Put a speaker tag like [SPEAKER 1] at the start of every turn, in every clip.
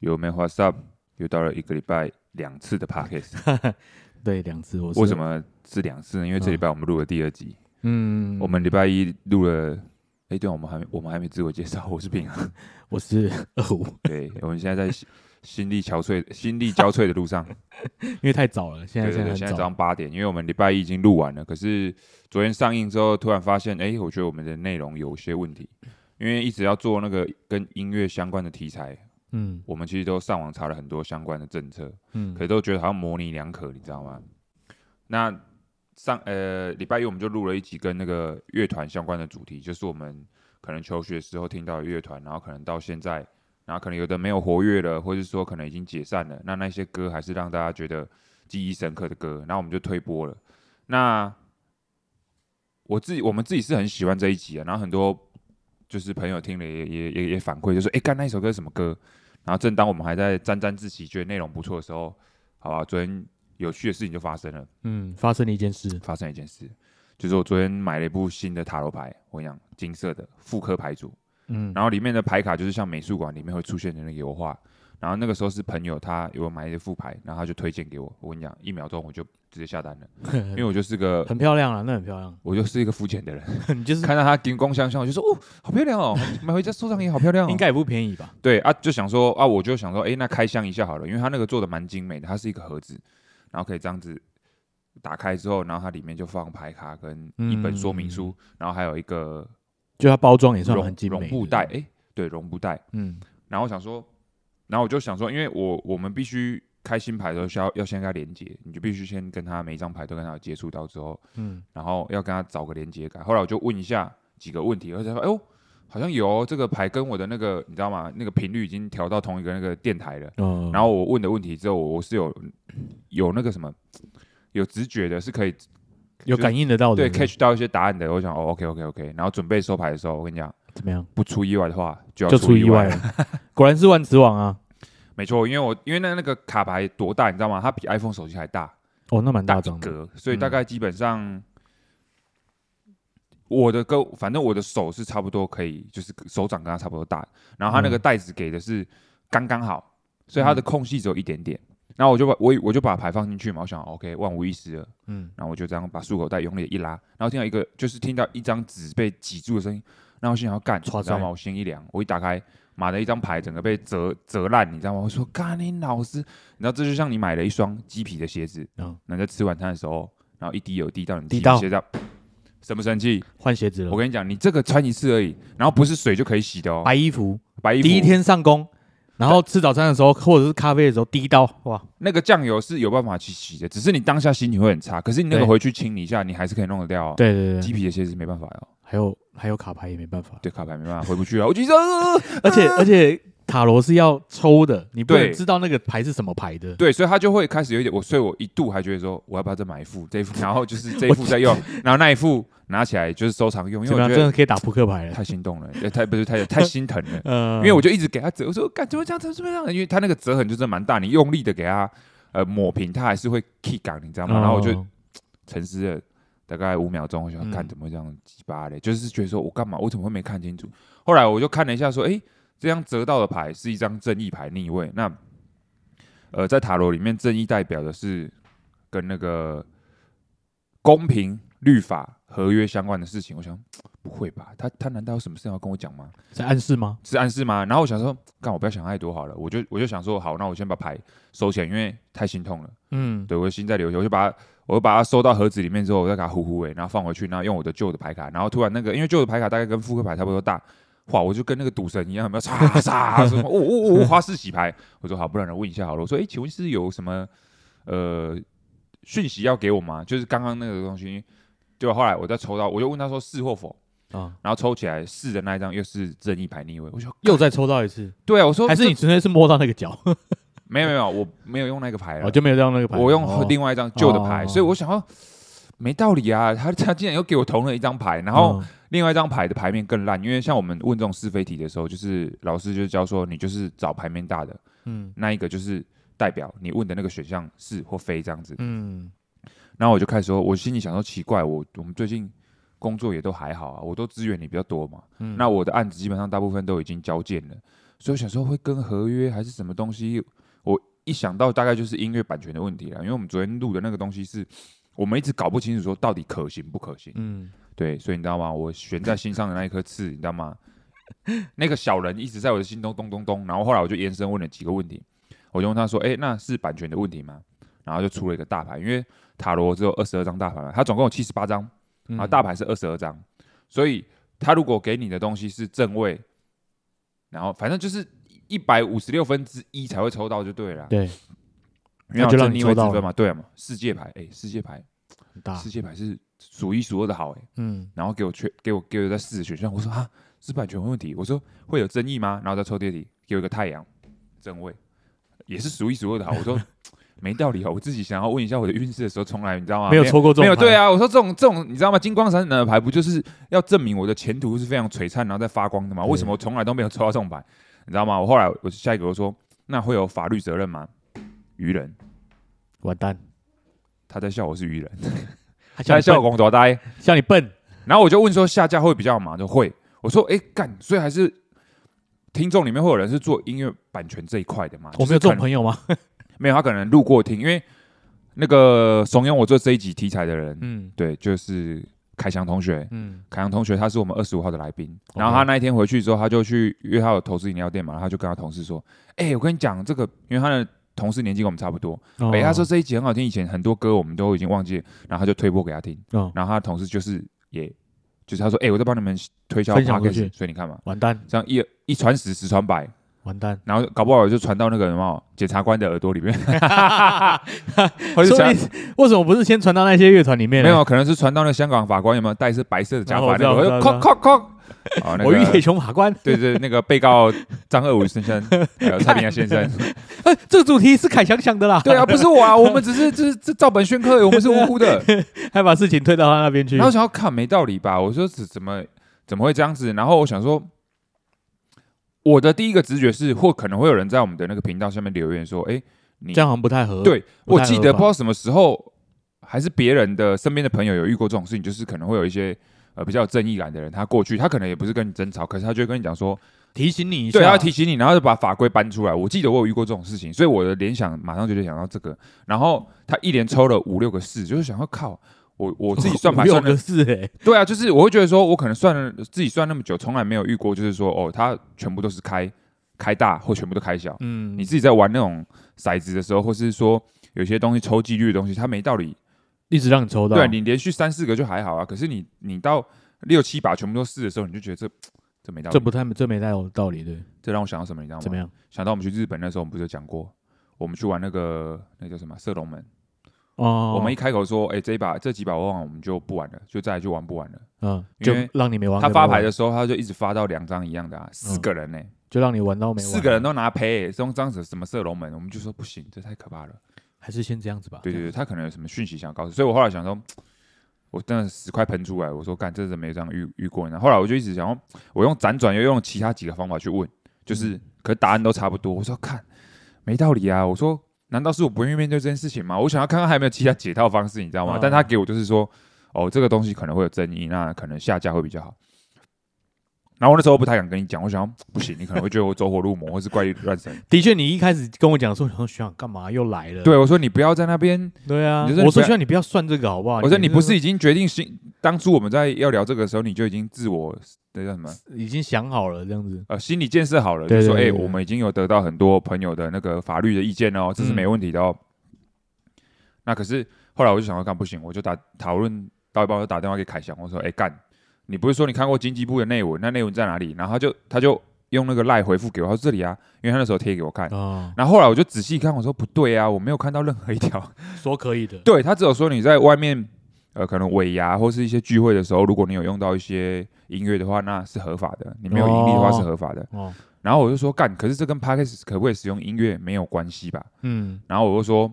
[SPEAKER 1] 有没有 What's up？又到了一个礼拜两次的 podcast，
[SPEAKER 2] 对，两次。我
[SPEAKER 1] 为什？么是两次呢？因为这礼拜我们录了第二集，
[SPEAKER 2] 嗯，
[SPEAKER 1] 我们礼拜一录了，哎，对，我们还没我们还没自我介绍，我是平安，
[SPEAKER 2] 我是二五，
[SPEAKER 1] 对，我们现在在心心力憔悴、心力交瘁的路上，
[SPEAKER 2] 因为太早了，现在
[SPEAKER 1] 对对对，现在早
[SPEAKER 2] 早。
[SPEAKER 1] 上八点，因为我们礼拜一已经录完了，可是昨天上映之后，突然发现，哎，我觉得我们的内容有些问题，因为一直要做那个跟音乐相关的题材，
[SPEAKER 2] 嗯
[SPEAKER 1] 我们其实都上网查了很多相关的政策，
[SPEAKER 2] 嗯
[SPEAKER 1] 可是都觉得好像模棱两可，你知道吗？那上呃礼拜一我们就录了一集跟那个乐团相关的主题，就是我们可能求学时候听到的乐团，然后可能到现在，然后可能有的没有活跃了，或者说可能已经解散了，那那些歌还是让大家觉得记忆深刻的歌，然后我们就推播了。那我自己我们自己是很喜欢这一集啊，然后很多就是朋友听了也也也也反馈，就说哎，干那一首歌是什么歌？然后正当我们还在沾沾自喜，觉得内容不错的时候，好吧，昨天有趣的事情就发生了，
[SPEAKER 2] 嗯，发生了一件事，
[SPEAKER 1] 发生了一件事，就是我昨天买了一部新的塔罗牌，我跟你讲，金色的复刻牌组，
[SPEAKER 2] 嗯，
[SPEAKER 1] 然后里面的牌卡就是像美术馆里面会出现的那个油画，然后那个时候是朋友他有买一副牌，然后他就推荐给我，我跟你讲，一秒钟我就直接下单了，因为我就是个
[SPEAKER 2] 很漂亮啊，那很漂亮。
[SPEAKER 1] 我就是一个肤浅的人，
[SPEAKER 2] 你就是
[SPEAKER 1] 看到它金光相向，我就说哦，好漂亮哦，买回家收藏也好漂亮哦，
[SPEAKER 2] 应该也不便宜吧？
[SPEAKER 1] 对啊，就想说啊，我就想说，哎、那开箱一下好了，因为它那个做的蛮精美的，它是一个盒子，然后可以这样子打开之后，然后它里面就放牌卡跟一本说明书，然后还有一个
[SPEAKER 2] 就它包装也算很精美的。
[SPEAKER 1] 绒布袋，哎、对，绒布袋。
[SPEAKER 2] 嗯
[SPEAKER 1] 然后我想说，然后我就想说，因为我我们必须开新牌的时候需要要先跟他连接，你就必须先跟他每一张牌都跟他有接触到之后，
[SPEAKER 2] 嗯
[SPEAKER 1] 然后要跟他找个连接感。后来我就问一下几个问题，而且说，哎呦，好像有、哦、这个牌跟我的那个你知道吗？那个频率已经调到同一个那个电台了。
[SPEAKER 2] 嗯，
[SPEAKER 1] 然后我问的问题之后，我我是有有那个什么有直觉的，是可以
[SPEAKER 2] 有感应得到的，
[SPEAKER 1] 对 catch 到一些答案的。我想哦，OK OK OK，然后准备收牌的时候，我跟你讲，
[SPEAKER 2] 怎么样？
[SPEAKER 1] 不出意外的话，就要
[SPEAKER 2] 就出
[SPEAKER 1] 意
[SPEAKER 2] 意外了。果然是万磁王啊！
[SPEAKER 1] 没错，因为我因为那那个卡牌多大，你知道吗？它比 iPhone 手机还大，
[SPEAKER 2] 哦，那蛮
[SPEAKER 1] 大一
[SPEAKER 2] 张的。
[SPEAKER 1] 格，所以
[SPEAKER 2] 嗯
[SPEAKER 1] 大概基本上。我的跟反正我的手是差不多可以，就是手掌跟它差不多大，然后它那个
[SPEAKER 2] 嗯
[SPEAKER 1] 袋子给的是刚刚好，所以它的空隙只有一点点。然后我就把我我就把牌放进去嘛，我想 OK 万无一失了，
[SPEAKER 2] 嗯，
[SPEAKER 1] 然后我就这样把束口袋用力一拉，然后听到一个就是听到一张纸被挤住的声音，然后我心想要干，你知道吗？我心一凉，我一打开，妈的一张牌整个被折折烂，你知道吗？我说干你老师，你知道这就像你买了一双鸡皮的鞋子，
[SPEAKER 2] 嗯
[SPEAKER 1] 然后在吃晚餐的时候，然后一滴油滴到你
[SPEAKER 2] 滴到
[SPEAKER 1] 鸡皮鞋上，生不生气？
[SPEAKER 2] 换鞋子了
[SPEAKER 1] 我。跟你讲，你这个穿一次而已，然后不是水就可以洗的哦，
[SPEAKER 2] 白衣服，
[SPEAKER 1] 白衣服
[SPEAKER 2] 第一天上工，然后吃早餐的时候或者是咖啡的时候滴到，哇，
[SPEAKER 1] 那个酱油是有办法去洗的，只是你当下心情会很差，可是你那个回去清理一下，你还是可以弄得掉哦。
[SPEAKER 2] 对对对，
[SPEAKER 1] 鸡皮的鞋子没办法哦。
[SPEAKER 2] 还有还有卡牌也没办法，
[SPEAKER 1] 对卡牌没办法回不去啊，我就说，呃
[SPEAKER 2] 而且而且塔罗是要抽的，你不能
[SPEAKER 1] 对
[SPEAKER 2] 知道那个牌是什么牌的。
[SPEAKER 1] 对，所以他就会开始有一点我，所以我一度还觉得说，我要不要再买一副这一副，然后就是这一副再用，然后那一副拿起来就是收藏用，因
[SPEAKER 2] 怎么样？
[SPEAKER 1] 为我觉得
[SPEAKER 2] 真的可以打扑克牌了。
[SPEAKER 1] 太心动了，也太不是太太心疼了，
[SPEAKER 2] 呃，
[SPEAKER 1] 因为我就一直给他折，我说干怎么这样，怎么这么样？因为他那个折痕就是蛮大，你用力的给他呃抹平，他还是会 key 感，你知道吗？然后我就
[SPEAKER 2] 哦
[SPEAKER 1] 沉思了大概五秒钟，我想
[SPEAKER 2] 嗯
[SPEAKER 1] 看怎么会这样鸡巴嘞，就是觉得说我干嘛，我怎么会没看清楚？后来我就看了一下，说，诶，这张折到的牌是一张正义牌逆位，那呃，在塔罗里面，正义代表的是跟那个公平、律法、合约相关的事情。我想，不会吧？他他难道有什么事要跟我讲吗？
[SPEAKER 2] 在暗示吗？
[SPEAKER 1] 是暗示吗？然后我想说，干我不要想太多好了，我就我就想说，好，那我先把牌收起来，因为太心痛了。
[SPEAKER 2] 嗯，
[SPEAKER 1] 对我的心在流血，我就把它，我把它收到盒子里面之后，我再给它呼呼诶，然后放回去，然后用我的旧的牌卡，然后突然那个，因为旧的牌卡大概跟复刻牌差不多大，哇，我就跟那个赌神一样，有没有嚓嚓什么，哦哦哦，花式洗牌，我说好，不然我问一下好了，我说，诶，请问是有什么呃讯息要给我吗？就是刚刚那个东西，对吧？后来我再抽到，我就问他说是或否，
[SPEAKER 2] 啊，
[SPEAKER 1] 然后抽起来是的那一张又是正义牌逆位，我说
[SPEAKER 2] 又再抽到一次，
[SPEAKER 1] 对啊，我说
[SPEAKER 2] 还是你纯粹是摸到那个角，
[SPEAKER 1] 没有没有，我没有用那个牌了。
[SPEAKER 2] 我，就没有用那个牌，
[SPEAKER 1] 我用
[SPEAKER 2] 哦。
[SPEAKER 1] 另外一张旧的牌，
[SPEAKER 2] 哦。
[SPEAKER 1] 所以我想要没道理啊，他他竟然又给我同了一张牌，然后
[SPEAKER 2] 嗯。
[SPEAKER 1] 另外一张牌的牌面更烂，因为像我们问这种是非题的时候，就是老师就教说你就是找牌面大的
[SPEAKER 2] 嗯。
[SPEAKER 1] 那一个，就是代表你问的那个选项是或非这样子。
[SPEAKER 2] 嗯。
[SPEAKER 1] 然后我就开始说，我心里想说奇怪，我我们最近工作也都还好啊，我都资源你比较多嘛，
[SPEAKER 2] 嗯，
[SPEAKER 1] 那我的案子基本上大部分都已经交件了，所以我想说会跟合约还是什么东西，我一想到大概就是音乐版权的问题了，因为我们昨天录的那个东西是我们一直搞不清楚说到底可行不可行。
[SPEAKER 2] 嗯，
[SPEAKER 1] 对，所以你知道吗？我悬在心上的那一颗刺，你知道吗？那个小人一直在我的心中咚咚咚，然后后来我就延伸问了几个问题，我就问他说：“哎、那是版权的问题吗？”然后就出了一个大牌，因为塔罗只有二十二张大牌嘛，它总共有七十八张，
[SPEAKER 2] 嗯
[SPEAKER 1] 然后大牌是二十二张，所以他如果给你的东西是正位，然后反正就是一百五十六分之一才会抽到就对了，
[SPEAKER 2] 对，
[SPEAKER 1] 因为
[SPEAKER 2] 那就让你抽到
[SPEAKER 1] 分嘛，对嘛？世界牌，哎、世界牌，
[SPEAKER 2] 很大
[SPEAKER 1] 世，界牌是数一数二的好、哎。
[SPEAKER 2] 嗯，
[SPEAKER 1] 然后给我缺给我给我在四十选项，我说啊是版权问题，我说会有争议吗？然后再抽第二题，给我一个太阳正位，也是数一数二的好，我说 没道理哦，我自己想要问一下我的运势的时候，从来你知道吗？
[SPEAKER 2] 没有抽过这种
[SPEAKER 1] 没有对，啊，我说这种这种你知道吗？金光闪闪的牌不就是要证明我的前途是非常璀璨，然后再发光的吗？为什么我从来都没有抽到这种牌？你知道吗？我后来我下一个我说那会有法律责任吗？愚人，
[SPEAKER 2] 完蛋，
[SPEAKER 1] 他在笑我是愚人，
[SPEAKER 2] 他
[SPEAKER 1] 他在笑我
[SPEAKER 2] 笑你笨，
[SPEAKER 1] 公多呆。
[SPEAKER 2] 笑你笨，
[SPEAKER 1] 然后我就问说下架会比较忙？就会。我说哎干，所以还是听众里面会有人是做音乐版权这一块的嘛？
[SPEAKER 2] 我们有这种，朋友吗？
[SPEAKER 1] 没有他可能路过听，因为那个怂恿我做这一集题材的人，
[SPEAKER 2] 嗯
[SPEAKER 1] 对，就是凯翔同学。
[SPEAKER 2] 嗯，
[SPEAKER 1] 凯翔同学他是我们二十五号的来宾，然后他那一天回去之后，他就去约他有投资饮料店嘛，然后他就跟他同事说：“哎、我跟你讲这个，因为他的同事年纪跟我们差不多，
[SPEAKER 2] 哦。
[SPEAKER 1] 哎、他说这一集很好听，以前很多歌我们都已经忘记了，然后他就推播给他听，
[SPEAKER 2] 哦，
[SPEAKER 1] 然后他的同事就是也就是他说，哎、我在帮你们推销
[SPEAKER 2] 分享
[SPEAKER 1] 所以你看嘛，
[SPEAKER 2] 完蛋，
[SPEAKER 1] 这样一一传十，十传百，
[SPEAKER 2] 完蛋，
[SPEAKER 1] 然后搞不好就传到那个什么检察官的耳朵里面，或者是传
[SPEAKER 2] 所以为什么不是先传到那些乐团里面呢？
[SPEAKER 1] 没有，可能是传到那香港法官有没有？戴是白色的假发
[SPEAKER 2] 我知道
[SPEAKER 1] 哐哐哐，哦，那
[SPEAKER 2] 我遇铁
[SPEAKER 1] 个
[SPEAKER 2] 熊法官，
[SPEAKER 1] 对对，那个被告张二五先生，还有蔡明亚先生，
[SPEAKER 2] 哎，这个主题是凯翔想的啦，
[SPEAKER 1] 对啊，不是我啊，我们只是 这这照本宣科，我们是无辜的。
[SPEAKER 2] 还把事情推到他那边去。
[SPEAKER 1] 然后，想要看没道理吧？我说怎怎么怎么会这样子？然后我想说，我的第一个直觉是，或可能会有人在我们的那个频道下面留言说：“哎、你
[SPEAKER 2] 这样好像不太合，
[SPEAKER 1] 对我记得不知道什么时候，还是别人的身边的朋友有遇过这种事情，就是可能会有一些呃比较有正义感的人，他过去他可能也不是跟你争吵，可是他就会跟你讲说，
[SPEAKER 2] 提醒你一下，
[SPEAKER 1] 对，他会提醒你，然后就把法规搬出来。我记得我有遇过这种事情，所以我的联想马上就联想到这个。然后他一连抽了五六个四，就是想要靠。我我自己算
[SPEAKER 2] 五六
[SPEAKER 1] 牌算的
[SPEAKER 2] 个是哎，
[SPEAKER 1] 对啊，就是我会觉得说，我可能算了自己算那么久，从来没有遇过，就是说哦，他全部都是开开大或全部都开小。
[SPEAKER 2] 嗯，
[SPEAKER 1] 你自己在玩那种骰子的时候，或是说有些东西抽几率的东西，它没道理。
[SPEAKER 2] 一直让你抽到，
[SPEAKER 1] 对啊你连续三四个就还好啊，可是你你到六七把全部都四的时候，你就觉得这这没道理。
[SPEAKER 2] 这不太这没太有道理，对，
[SPEAKER 1] 这让我想到什么，你知道吗？
[SPEAKER 2] 怎么样？
[SPEAKER 1] 想到我们去日本那时候，我们不是有讲过，我们去玩那个那叫什么射龙门。
[SPEAKER 2] 哦，
[SPEAKER 1] 我们一开口说，哎、这一把这几把玩完，我们就不玩了，就再来就玩不玩了。
[SPEAKER 2] 嗯，就让你没玩，
[SPEAKER 1] 他发牌
[SPEAKER 2] 的
[SPEAKER 1] 的时候，他就一直发到两张一样的啊，四个人呢、
[SPEAKER 2] 就让你玩到没玩，
[SPEAKER 1] 四个人都拿赔、欸，这种张子什么射龙门，我们就说不行，这太可怕了。
[SPEAKER 2] 还是先这样子吧，
[SPEAKER 1] 对对对，他可能有什么讯息想告诉，所以我后来想说，我真的十块喷出来，我说干，这怎么这样遇遇过呢？后来我就一直想要，我用辗转又用其他几个方法去问，就是，可是答案都差不多。我说看，没道理啊！我说，难道是我不愿意面对这件事情吗？我想要看看还有没有其他解套方式，你知道吗？
[SPEAKER 2] 嗯
[SPEAKER 1] 但他给我就是说，哦，这个东西可能会有争议，那可能下架会比较好。然后我那时候不太敢跟你讲，我想不行，你可能会觉得我走火入魔，或是怪力乱神。
[SPEAKER 2] 的确，你一开始跟我讲说，然后学长干嘛又来了？
[SPEAKER 1] 对，我说你不要在那边
[SPEAKER 2] 对啊我说学长你不要算这个好不好？
[SPEAKER 1] 我说你不是已经决定心，当初我们在要聊这个的时候，你就已经自我那叫什么
[SPEAKER 2] 已经想好了这样子，
[SPEAKER 1] 呃心理建设好了，就说哎、我们已经有得到很多朋友的那个法律的意见哦，这是没问题的哦。那可是后来我就想要干不行，我就打讨论到一半，我就打电话给凯翔，我说哎干，你不是说你看过经济部的内文？那内文在哪里？然后他就他就用那个赖回复给我，他说这里啊，因为他那时候贴给我看。
[SPEAKER 2] 哦，
[SPEAKER 1] 然后后来我就仔细看，我说不对啊，我没有看到任何一条
[SPEAKER 2] 说可以的，
[SPEAKER 1] 对他只有说你在外面，呃，可能尾牙或是一些聚会的时候，如果你有用到一些音乐的话，那是合法的。你没有盈利的话是合法的。
[SPEAKER 2] 哦，
[SPEAKER 1] 然后我就说干，可是这跟 Podcast 可不可以使用音乐没有关系吧？
[SPEAKER 2] 嗯，
[SPEAKER 1] 然后我就说，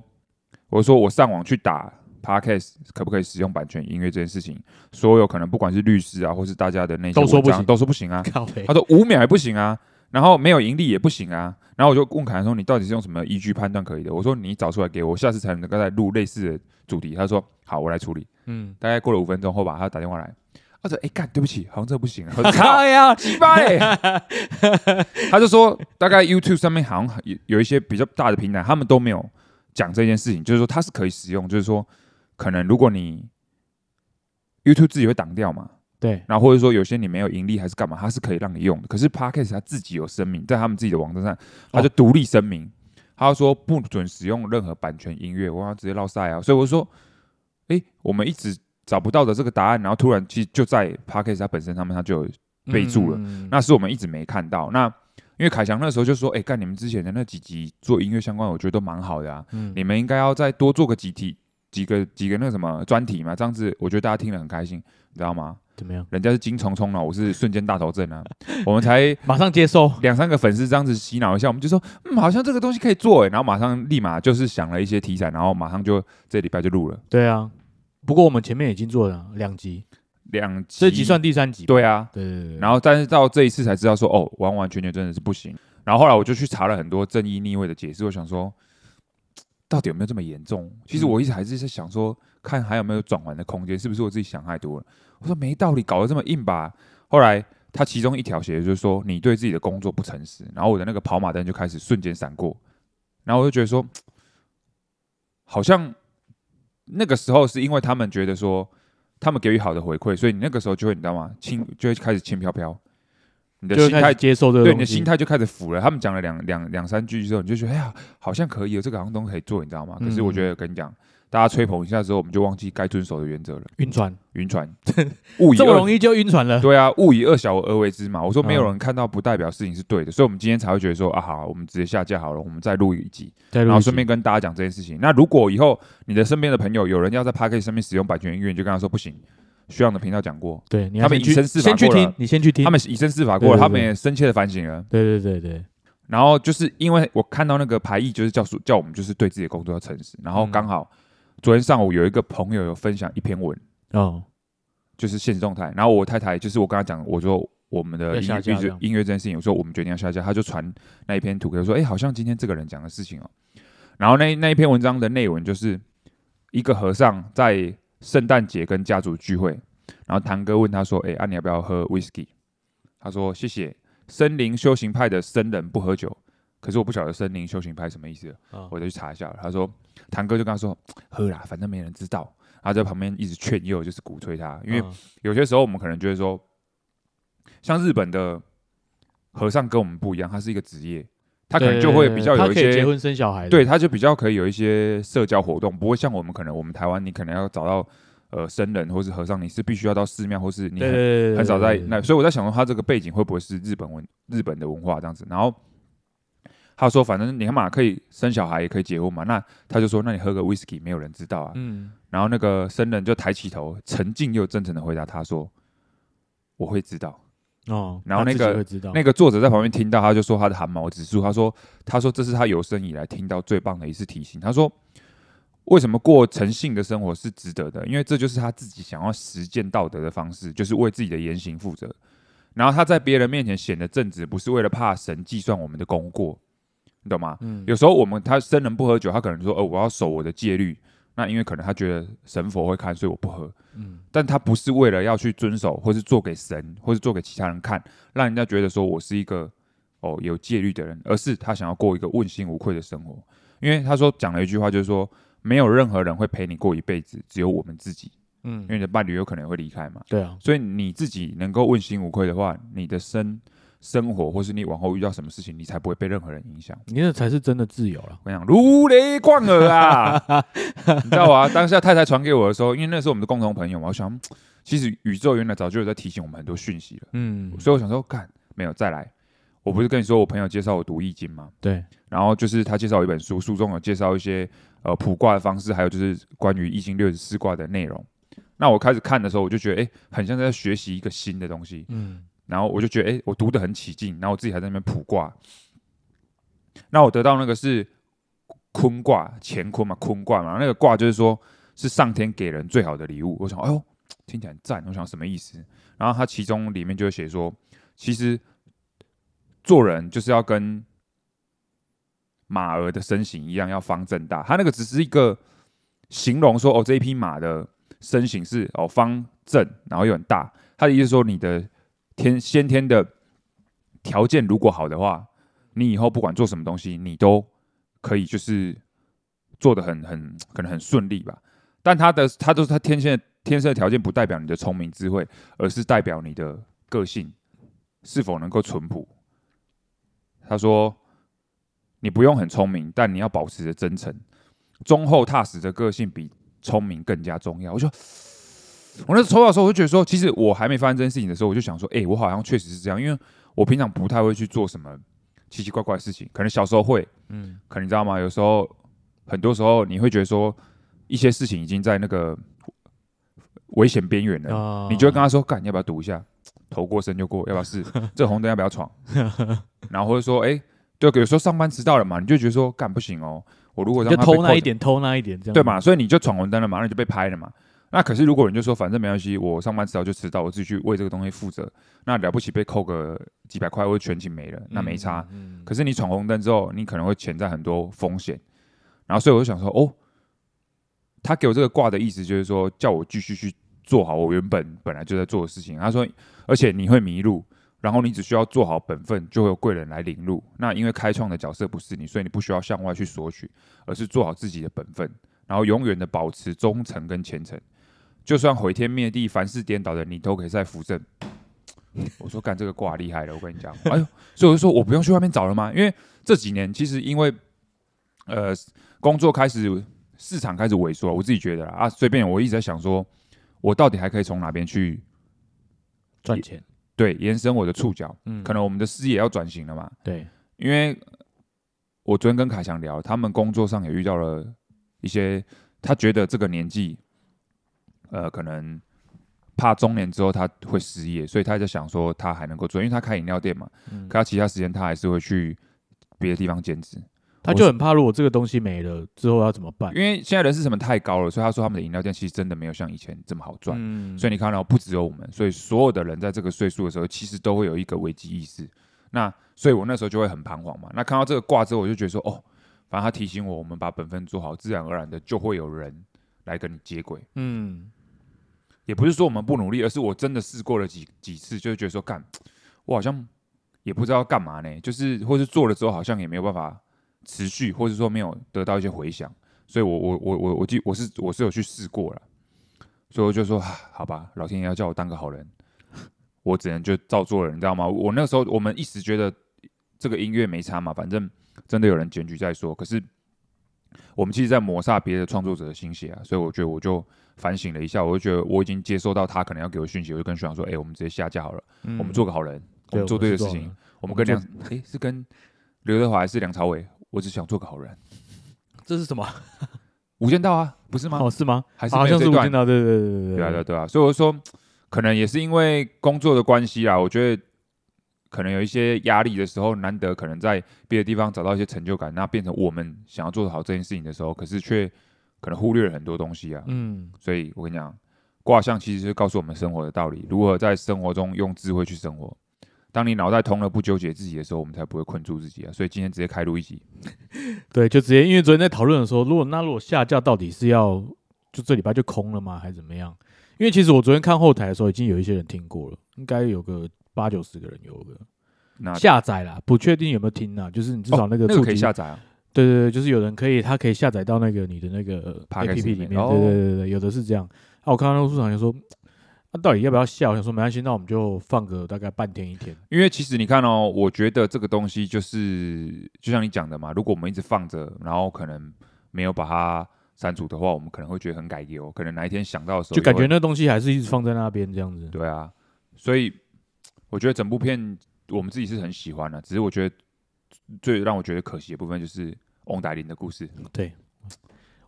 [SPEAKER 1] 我就说我上网去打 Podcast 可不可以使用版权音乐这件事情，所有可能不管是律师啊，或是大家的那些
[SPEAKER 2] 都说不行
[SPEAKER 1] 都说不行啊。他说五秒也不行啊，然后没有盈利也不行啊。然后我就问凯恩说：“你到底是用什么依据判断可以的？”我说：“你找出来给我，下次才能够再录类似的主题。”他说：“好，我来处理。
[SPEAKER 2] 嗯”
[SPEAKER 1] 大概过了五分钟后吧，他打电话来他说：“哎、干，对不起，好像这不行。”我说：“ 靠，
[SPEAKER 2] 呀，
[SPEAKER 1] 鸡巴嘞！”他就说，大概 YouTube 上面好像有有一些比较大的平台，他们都没有讲这件事情，就是说它是可以使用，就是说可能如果你 YouTube 自己会挡掉嘛，
[SPEAKER 2] 对，
[SPEAKER 1] 然后或者说有些你没有盈利还是干嘛，它是可以让你用的。可是 Podcast 它自己有声明，在他们自己的网站上，它就独立声明，他说不准使用任何版权音乐，我要直接绕赛啊。所以我说，哎，我们一直找不到的这个答案，然后突然其实就在 Podcast 它本身上面，它就有备注了
[SPEAKER 2] 嗯
[SPEAKER 1] 那是我们一直没看到。那因为凯翔那时候就说，诶，干你们之前的那几集做音乐相关，我觉得都蛮好的啊，
[SPEAKER 2] 嗯
[SPEAKER 1] 你们应该要再多做个几题。几个几个那个什么专题嘛，这样子我觉得大家听了很开心，你知道吗？
[SPEAKER 2] 怎么样？
[SPEAKER 1] 人家是金虫虫呢，我是瞬间大头症啊。我们才
[SPEAKER 2] 马上接受，
[SPEAKER 1] 两三个粉丝这样子洗脑一下，我们就说，嗯，好像这个东西可以做哎，然后马上立马就是想了一些题材，然后马上就这礼拜就录了
[SPEAKER 2] 对啊。不过我们前面已经做了两集，
[SPEAKER 1] 两集，
[SPEAKER 2] 这集算第三集。
[SPEAKER 1] 对啊。
[SPEAKER 2] 对对对，
[SPEAKER 1] 然后但是到这一次才知道说，哦，完完全全真的是不行。然后后来我就去查了很多正义逆位的解释，我想说，到底有没有这么严重？其实我一直还是在想说，看还有没有转圜的空间，是不是我自己想太多了？我说没道理，搞得这么硬吧。后来他其中一条写的就是说，你对自己的工作不诚实。然后我的那个跑马灯就开始瞬间闪过，然后我就觉得说，好像那个时候是因为他们觉得说，他们给予好的回馈，所以你那个时候就会你知道吗？轻就会开始轻飘飘，你的心态
[SPEAKER 2] 接受这个
[SPEAKER 1] 对你的心。态就开始腐了。他们讲了两两两三句之后，你就觉得哎呀，好像可以，这个好像都可以做，你知道吗？可是我觉得跟你讲，大家吹捧一下之后，我们就忘记该遵守的原则了。
[SPEAKER 2] 晕船，
[SPEAKER 1] 晕船，
[SPEAKER 2] 这么容易就晕船了。
[SPEAKER 1] 对啊，物以恶小而为之嘛。我说没有
[SPEAKER 2] 嗯
[SPEAKER 1] 人看到，不代表事情是对的，所以我们今天才会觉得说啊，好，我们直接下架好了，我们再录一集，
[SPEAKER 2] 然
[SPEAKER 1] 然后顺便跟大家讲这件事情。那如果以后你的身边的朋友有人要在 p a c k a g e 上面使用版权音乐，你就跟他说不行。徐阳的频道讲过，
[SPEAKER 2] 对，你
[SPEAKER 1] 他们以身试法
[SPEAKER 2] 先去
[SPEAKER 1] 过了
[SPEAKER 2] 听，你先去听。
[SPEAKER 1] 他们以身试法过了，
[SPEAKER 2] 对对
[SPEAKER 1] 他们也深切的反省了。
[SPEAKER 2] 对对对对，
[SPEAKER 1] 然后就是因为我看到那个排艺，就是叫说叫我们就是对自己的工作要诚实。然后
[SPEAKER 2] 嗯
[SPEAKER 1] 刚好昨天上午有一个朋友有分享一篇文，
[SPEAKER 2] 哦，
[SPEAKER 1] 就是现实动态。然后我太太就是我跟她讲，我说我们的
[SPEAKER 2] 要
[SPEAKER 1] 音乐音乐
[SPEAKER 2] 这样
[SPEAKER 1] 音乐这件事情，我说我们决定要下架，她就传那一篇图给我说，哎，好像今天这个人讲的事情哦。然后那那一篇文章的内文就是一个和尚在圣诞节跟家族聚会，然后堂哥问他说，哎，啊你要不要喝 whisky？他说谢谢。森林修行派的僧人不喝酒，可是我不晓得森林修行派什么意思。
[SPEAKER 2] 啊
[SPEAKER 1] 我就去查一下。他说，堂哥就跟他说，喝啦，反正没人知道。他在旁边一直劝诱，就是鼓吹他，因为
[SPEAKER 2] 嗯
[SPEAKER 1] 有些时候我们可能觉得说，像日本的和尚跟我们不一样，他是一个职业，他可能就会比较有一些，
[SPEAKER 2] 结婚生小孩。
[SPEAKER 1] 对，他就比较可以有一些社交活动，不会像我们可能我们台湾，你可能要找到呃僧人或是和尚，你是必须要到寺庙或是你，很，少在那，所以我在想说他这个背景会不会是日本文日本的文化这样子，然后。他说：“反正你看嘛，可以生小孩，也可以结婚嘛。那他就说：那你喝个 whisky，没有人知道啊。
[SPEAKER 2] 嗯，
[SPEAKER 1] 然后那个僧人就抬起头，沉静又真诚的回答他说：我会知道。
[SPEAKER 2] 哦，
[SPEAKER 1] 然后那个那个作者在旁边听到，他就说他的汗毛直竖。他说：“他说这是他有生以来听到最棒的一次提醒。他说，为什么过诚信的生活是值得的？因为这就是他自己想要实践道德的方式，就是为自己的言行负责。然后他在别人面前显得正直，不是为了怕神计算我们的功过，你懂吗？
[SPEAKER 2] 嗯
[SPEAKER 1] 有时候我们他生人不喝酒，他可能说：哦，我要守我的戒律。那因为可能他觉得神佛会看，所以我不喝。
[SPEAKER 2] 嗯
[SPEAKER 1] 但他不是为了要去遵守，或是做给神，或是做给其他人看，让人家觉得说我是一个哦有戒律的人，而是他想要过一个问心无愧的生活。因为他说讲了一句话，就是说没有任何人会陪你过一辈子，只有我们自己。
[SPEAKER 2] 嗯
[SPEAKER 1] 因，为你的伴侣有可能会离开嘛，
[SPEAKER 2] 对啊，
[SPEAKER 1] 所以你自己能够问心无愧的话，你的生生活，或是你往后遇到什么事情，你才不会被任何人影响。
[SPEAKER 2] 你那才是真的自由了。
[SPEAKER 1] 我跟你讲，如雷贯耳啊！你知道啊？当下太太传给我的时候，因为那是我们的共同朋友嘛，我想，嗯其实宇宙原来早就有在提醒我们很多讯息了，
[SPEAKER 2] 嗯，
[SPEAKER 1] 所以我想说，干没有再来。我不是跟你说我朋友介绍我读易经吗？
[SPEAKER 2] 对，
[SPEAKER 1] 然后就是他介绍我一本书，书中有介绍一些呃卜卦的方式，还有就是关于易经六十四卦的内容。那我开始看的时候，我就觉得，哎、很像在学习一个新的东西。
[SPEAKER 2] 嗯
[SPEAKER 1] 然后我就觉得，哎、我读得很起劲，然后我自己还在那边卜卦。那我得到那个是坤卦，乾坤嘛，坤卦嘛，那个卦就是说是上天给人最好的礼物。我想，哎呦，听起来很赞，我想什么意思？然后它其中里面就会写说，其实做人就是要跟马儿的身形一样，要方正大。它那个只是一个形容说，哦，这一匹马的身形是哦方正，然后又很大。他的意思说，你的天先天的条件如果好的话，你以后不管做什么东西，你都可以就是做的很很可能很顺利吧。但他的他都是他天生的天生的条件，不代表你的聪明智慧，而是代表你的个性是否能够淳朴。他说，你不用很聪明，但你要保持着真诚、忠厚踏实的个性，比聪明更加重要。我说，我那时候抽到的时候，我就觉得说，其实我还没发生这件事情的时候，我就想说，哎、我好像确实是这样，因为我平常不太会去做什么奇奇怪怪的事情，可能小时候会，
[SPEAKER 2] 嗯，
[SPEAKER 1] 可能你知道吗？有时候，很多时候你会觉得说，一些事情已经在那个危险边缘了，
[SPEAKER 2] 啊
[SPEAKER 1] 你就会跟他说：“干，你要不要赌一下？头过身就过，要不要试？这红灯要不要闯？”然后或者说：“哎、对，有时候上班迟到了嘛，你就觉得说干不行哦，我如果
[SPEAKER 2] 就
[SPEAKER 1] 让他被扣
[SPEAKER 2] 偷那一点，偷那一点，这样
[SPEAKER 1] 对嘛？？所以你就闯红灯了嘛，那你就被拍了嘛。那可是如果你就说反正没关系，我上班迟到就迟到，我自己去为这个东西负责，那了不起被扣个几百块或者全勤没了，那没差。
[SPEAKER 2] 嗯，嗯
[SPEAKER 1] 可是你闯红灯之后，你可能会潜在很多风险。然后所以我就想说，哦，他给我这个挂的意思就是说，叫我继续去做好我原本本来就在做的事情。他说，而且你会迷路，然后你只需要做好本分，就会有贵人来领路。那因为开创的角色不是你，所以你不需要向外去索取，而是做好自己的本分，然后永远的保持忠诚跟虔诚。就算毁天灭地、凡事颠倒的，你都可以在扶正。我说干这个挂厉害了，我跟你讲，哎呦，所以我就说我不用去外面找了吗？因为这几年其实因为呃工作开始市场开始萎缩，我自己觉得啦啊，随便我一直在想说，我到底还可以从哪边去
[SPEAKER 2] 赚钱，
[SPEAKER 1] 对延伸我的触角？
[SPEAKER 2] 嗯，
[SPEAKER 1] 可能我们的事业要转型了嘛，
[SPEAKER 2] 对，
[SPEAKER 1] 因为我昨天跟凯翔聊，他们工作上也遇到了一些，他觉得这个年纪，呃，可能怕中年之后他会失业，所以他在想说他还能够做，因为他开饮料店嘛，
[SPEAKER 2] 嗯
[SPEAKER 1] 可他其他时间他还是会去别的地方兼职，
[SPEAKER 2] 他就很怕，如果这个东西没了之后要怎么办？
[SPEAKER 1] 因为现在人是成本太高了，所以他说他们的饮料店其实真的没有像以前这么好赚。
[SPEAKER 2] 嗯
[SPEAKER 1] 所以你看到不只有我们，所以所有的人在这个岁数的时候，其实都会有一个危机意识。那所以我那时候就会很彷徨嘛。那看到这个卦之后，我就觉得说，哦，反正他提醒我，我们把本分做好，自然而然的就会有人来跟你接轨。
[SPEAKER 2] 嗯，
[SPEAKER 1] 也不是说我们不努力，而是我真的试过了几几次，就会觉得说，干，我好像也不知道干嘛呢，就是或是做了之后，好像也没有办法持续，或者说没有得到一些回响。所以我我我我我记我是我是有去试过了，所以我就说，好吧，老天爷要叫我当个好人，我只能就照做了，你知道吗？我那时候我们一时觉得这个音乐没差嘛，反正真的有人检举在说，可是我们其实在抹杀别的创作者的心血啊，所以我觉得我就反省了一下，我就觉得我已经接收到他可能要给我讯息，我就跟学长说，哎、我们直接下架好了，
[SPEAKER 2] 嗯
[SPEAKER 1] 我们做个好人，我们做对的事情我们跟梁
[SPEAKER 2] 们
[SPEAKER 1] 哎、是跟刘德华还是梁朝伟？我只想做个好人，
[SPEAKER 2] 这是什么？
[SPEAKER 1] 无间道啊，不是吗？
[SPEAKER 2] 哦，是吗？
[SPEAKER 1] 还是
[SPEAKER 2] 好像是无间？道，对对对对
[SPEAKER 1] 对啊，对啊对啊，所以我就说，可能也是因为工作的关系啊，我觉得可能有一些压力的时候，难得可能在别的地方找到一些成就感，那变成我们想要做好这件事情的时候，可是却可能忽略了很多东西啊。
[SPEAKER 2] 嗯，
[SPEAKER 1] 所以我跟你讲，卦象其实是告诉我们生活的道理，如何在生活中用智慧去生活。当你脑袋通了，不纠结自己的时候，我们才不会困住自己啊。所以今天直接开录一集，
[SPEAKER 2] 对，就直接因为昨天在讨论的时候，如果那如果下架到底是要就这礼拜就空了吗，还是怎么样？因为其实我昨天看后台的时候，已经有一些人听过了，应该有个八九十个人有个
[SPEAKER 1] 那
[SPEAKER 2] 下载啦，不确定有没有听啊，就是你至少那个
[SPEAKER 1] 那个可以下载啊。
[SPEAKER 2] 对对对，就是有人可以，他可以下载到那个你的那个 A
[SPEAKER 1] Podcast
[SPEAKER 2] P P 里面，对对对对，有的是这样。啊，我看到那个市场就说，那、到底要不要下？我想说没关系，那我们就放个大概半天一天。
[SPEAKER 1] 因为其实你看哦，我觉得这个东西就是就像你讲的嘛，如果我们一直放着，然后可能没有把它删除的话，我们可能会觉得很改油，可能哪一天想到的时候
[SPEAKER 2] 就感觉那东西还是一直放在那边这样子。
[SPEAKER 1] 对啊，所以我觉得整部片我们自己是很喜欢的，只是我觉得最让我觉得可惜的部分就是翁达林的故事。
[SPEAKER 2] 对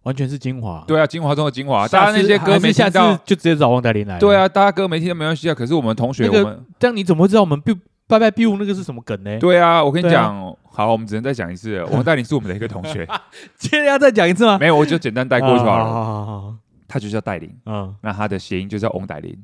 [SPEAKER 2] 完全是精华。
[SPEAKER 1] 对啊，精华中的精华，大家那些歌没
[SPEAKER 2] 下
[SPEAKER 1] 听到，
[SPEAKER 2] 就直接找王代林来。
[SPEAKER 1] 对，啊，大家歌没听到没关系啊。可是我们同学，
[SPEAKER 2] 那个
[SPEAKER 1] 我们
[SPEAKER 2] 这样你怎么会知道我们 biu 拜拜 biu 那个是什么梗呢？
[SPEAKER 1] 对啊，我跟你讲，好，我们只能再讲一次了。王代林是我们的一个同学，
[SPEAKER 2] 今天要再讲一次吗？
[SPEAKER 1] 没有，我就简单带过去好了。
[SPEAKER 2] 好好好
[SPEAKER 1] 他就叫戴林，
[SPEAKER 2] 嗯，
[SPEAKER 1] 那他的谐音就叫翁代林。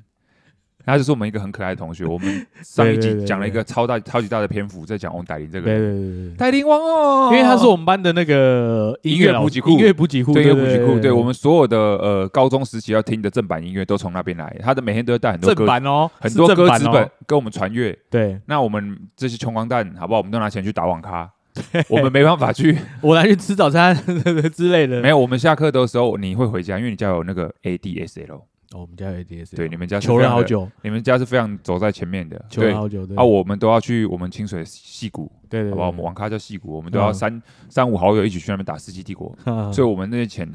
[SPEAKER 1] 他就是我们一个很可爱的同学。我们上一集讲了一个超大、超级大的篇幅，在讲翁代林这个
[SPEAKER 2] 对
[SPEAKER 1] 人，
[SPEAKER 2] 对对对。
[SPEAKER 1] 代林王哦，
[SPEAKER 2] 因为他是我们班的那个
[SPEAKER 1] 音
[SPEAKER 2] 乐
[SPEAKER 1] 补给库
[SPEAKER 2] 音乐补给库，
[SPEAKER 1] 对音
[SPEAKER 2] 对
[SPEAKER 1] 乐补给库，对
[SPEAKER 2] 对
[SPEAKER 1] 我们所有的呃高中时期要听的正版音乐都从那边来。他的每天都会带很多
[SPEAKER 2] 正
[SPEAKER 1] 歌
[SPEAKER 2] 版哦，
[SPEAKER 1] 很多歌词本，跟我们传阅。
[SPEAKER 2] 对
[SPEAKER 1] 那我们这些穷光蛋，好不好？我们都拿钱去打网咖，我们没办法去。
[SPEAKER 2] 我拿去吃早餐之类的。
[SPEAKER 1] 没有，我们下课的时候你会回家，因为你家有那个 ADSL。
[SPEAKER 2] 哦，我们家有 ADS，
[SPEAKER 1] 对，你们家
[SPEAKER 2] 求了好久，
[SPEAKER 1] 你们家是非常走在前面的。对
[SPEAKER 2] 求了好久，对
[SPEAKER 1] 啊，我们都要去我们清水戏谷，
[SPEAKER 2] 对对，
[SPEAKER 1] 好吧？我们网咖叫戏谷，我们都要
[SPEAKER 2] 嗯
[SPEAKER 1] 三三五好友一起去那边打《世纪帝国》，
[SPEAKER 2] 网
[SPEAKER 1] 所以我们那些钱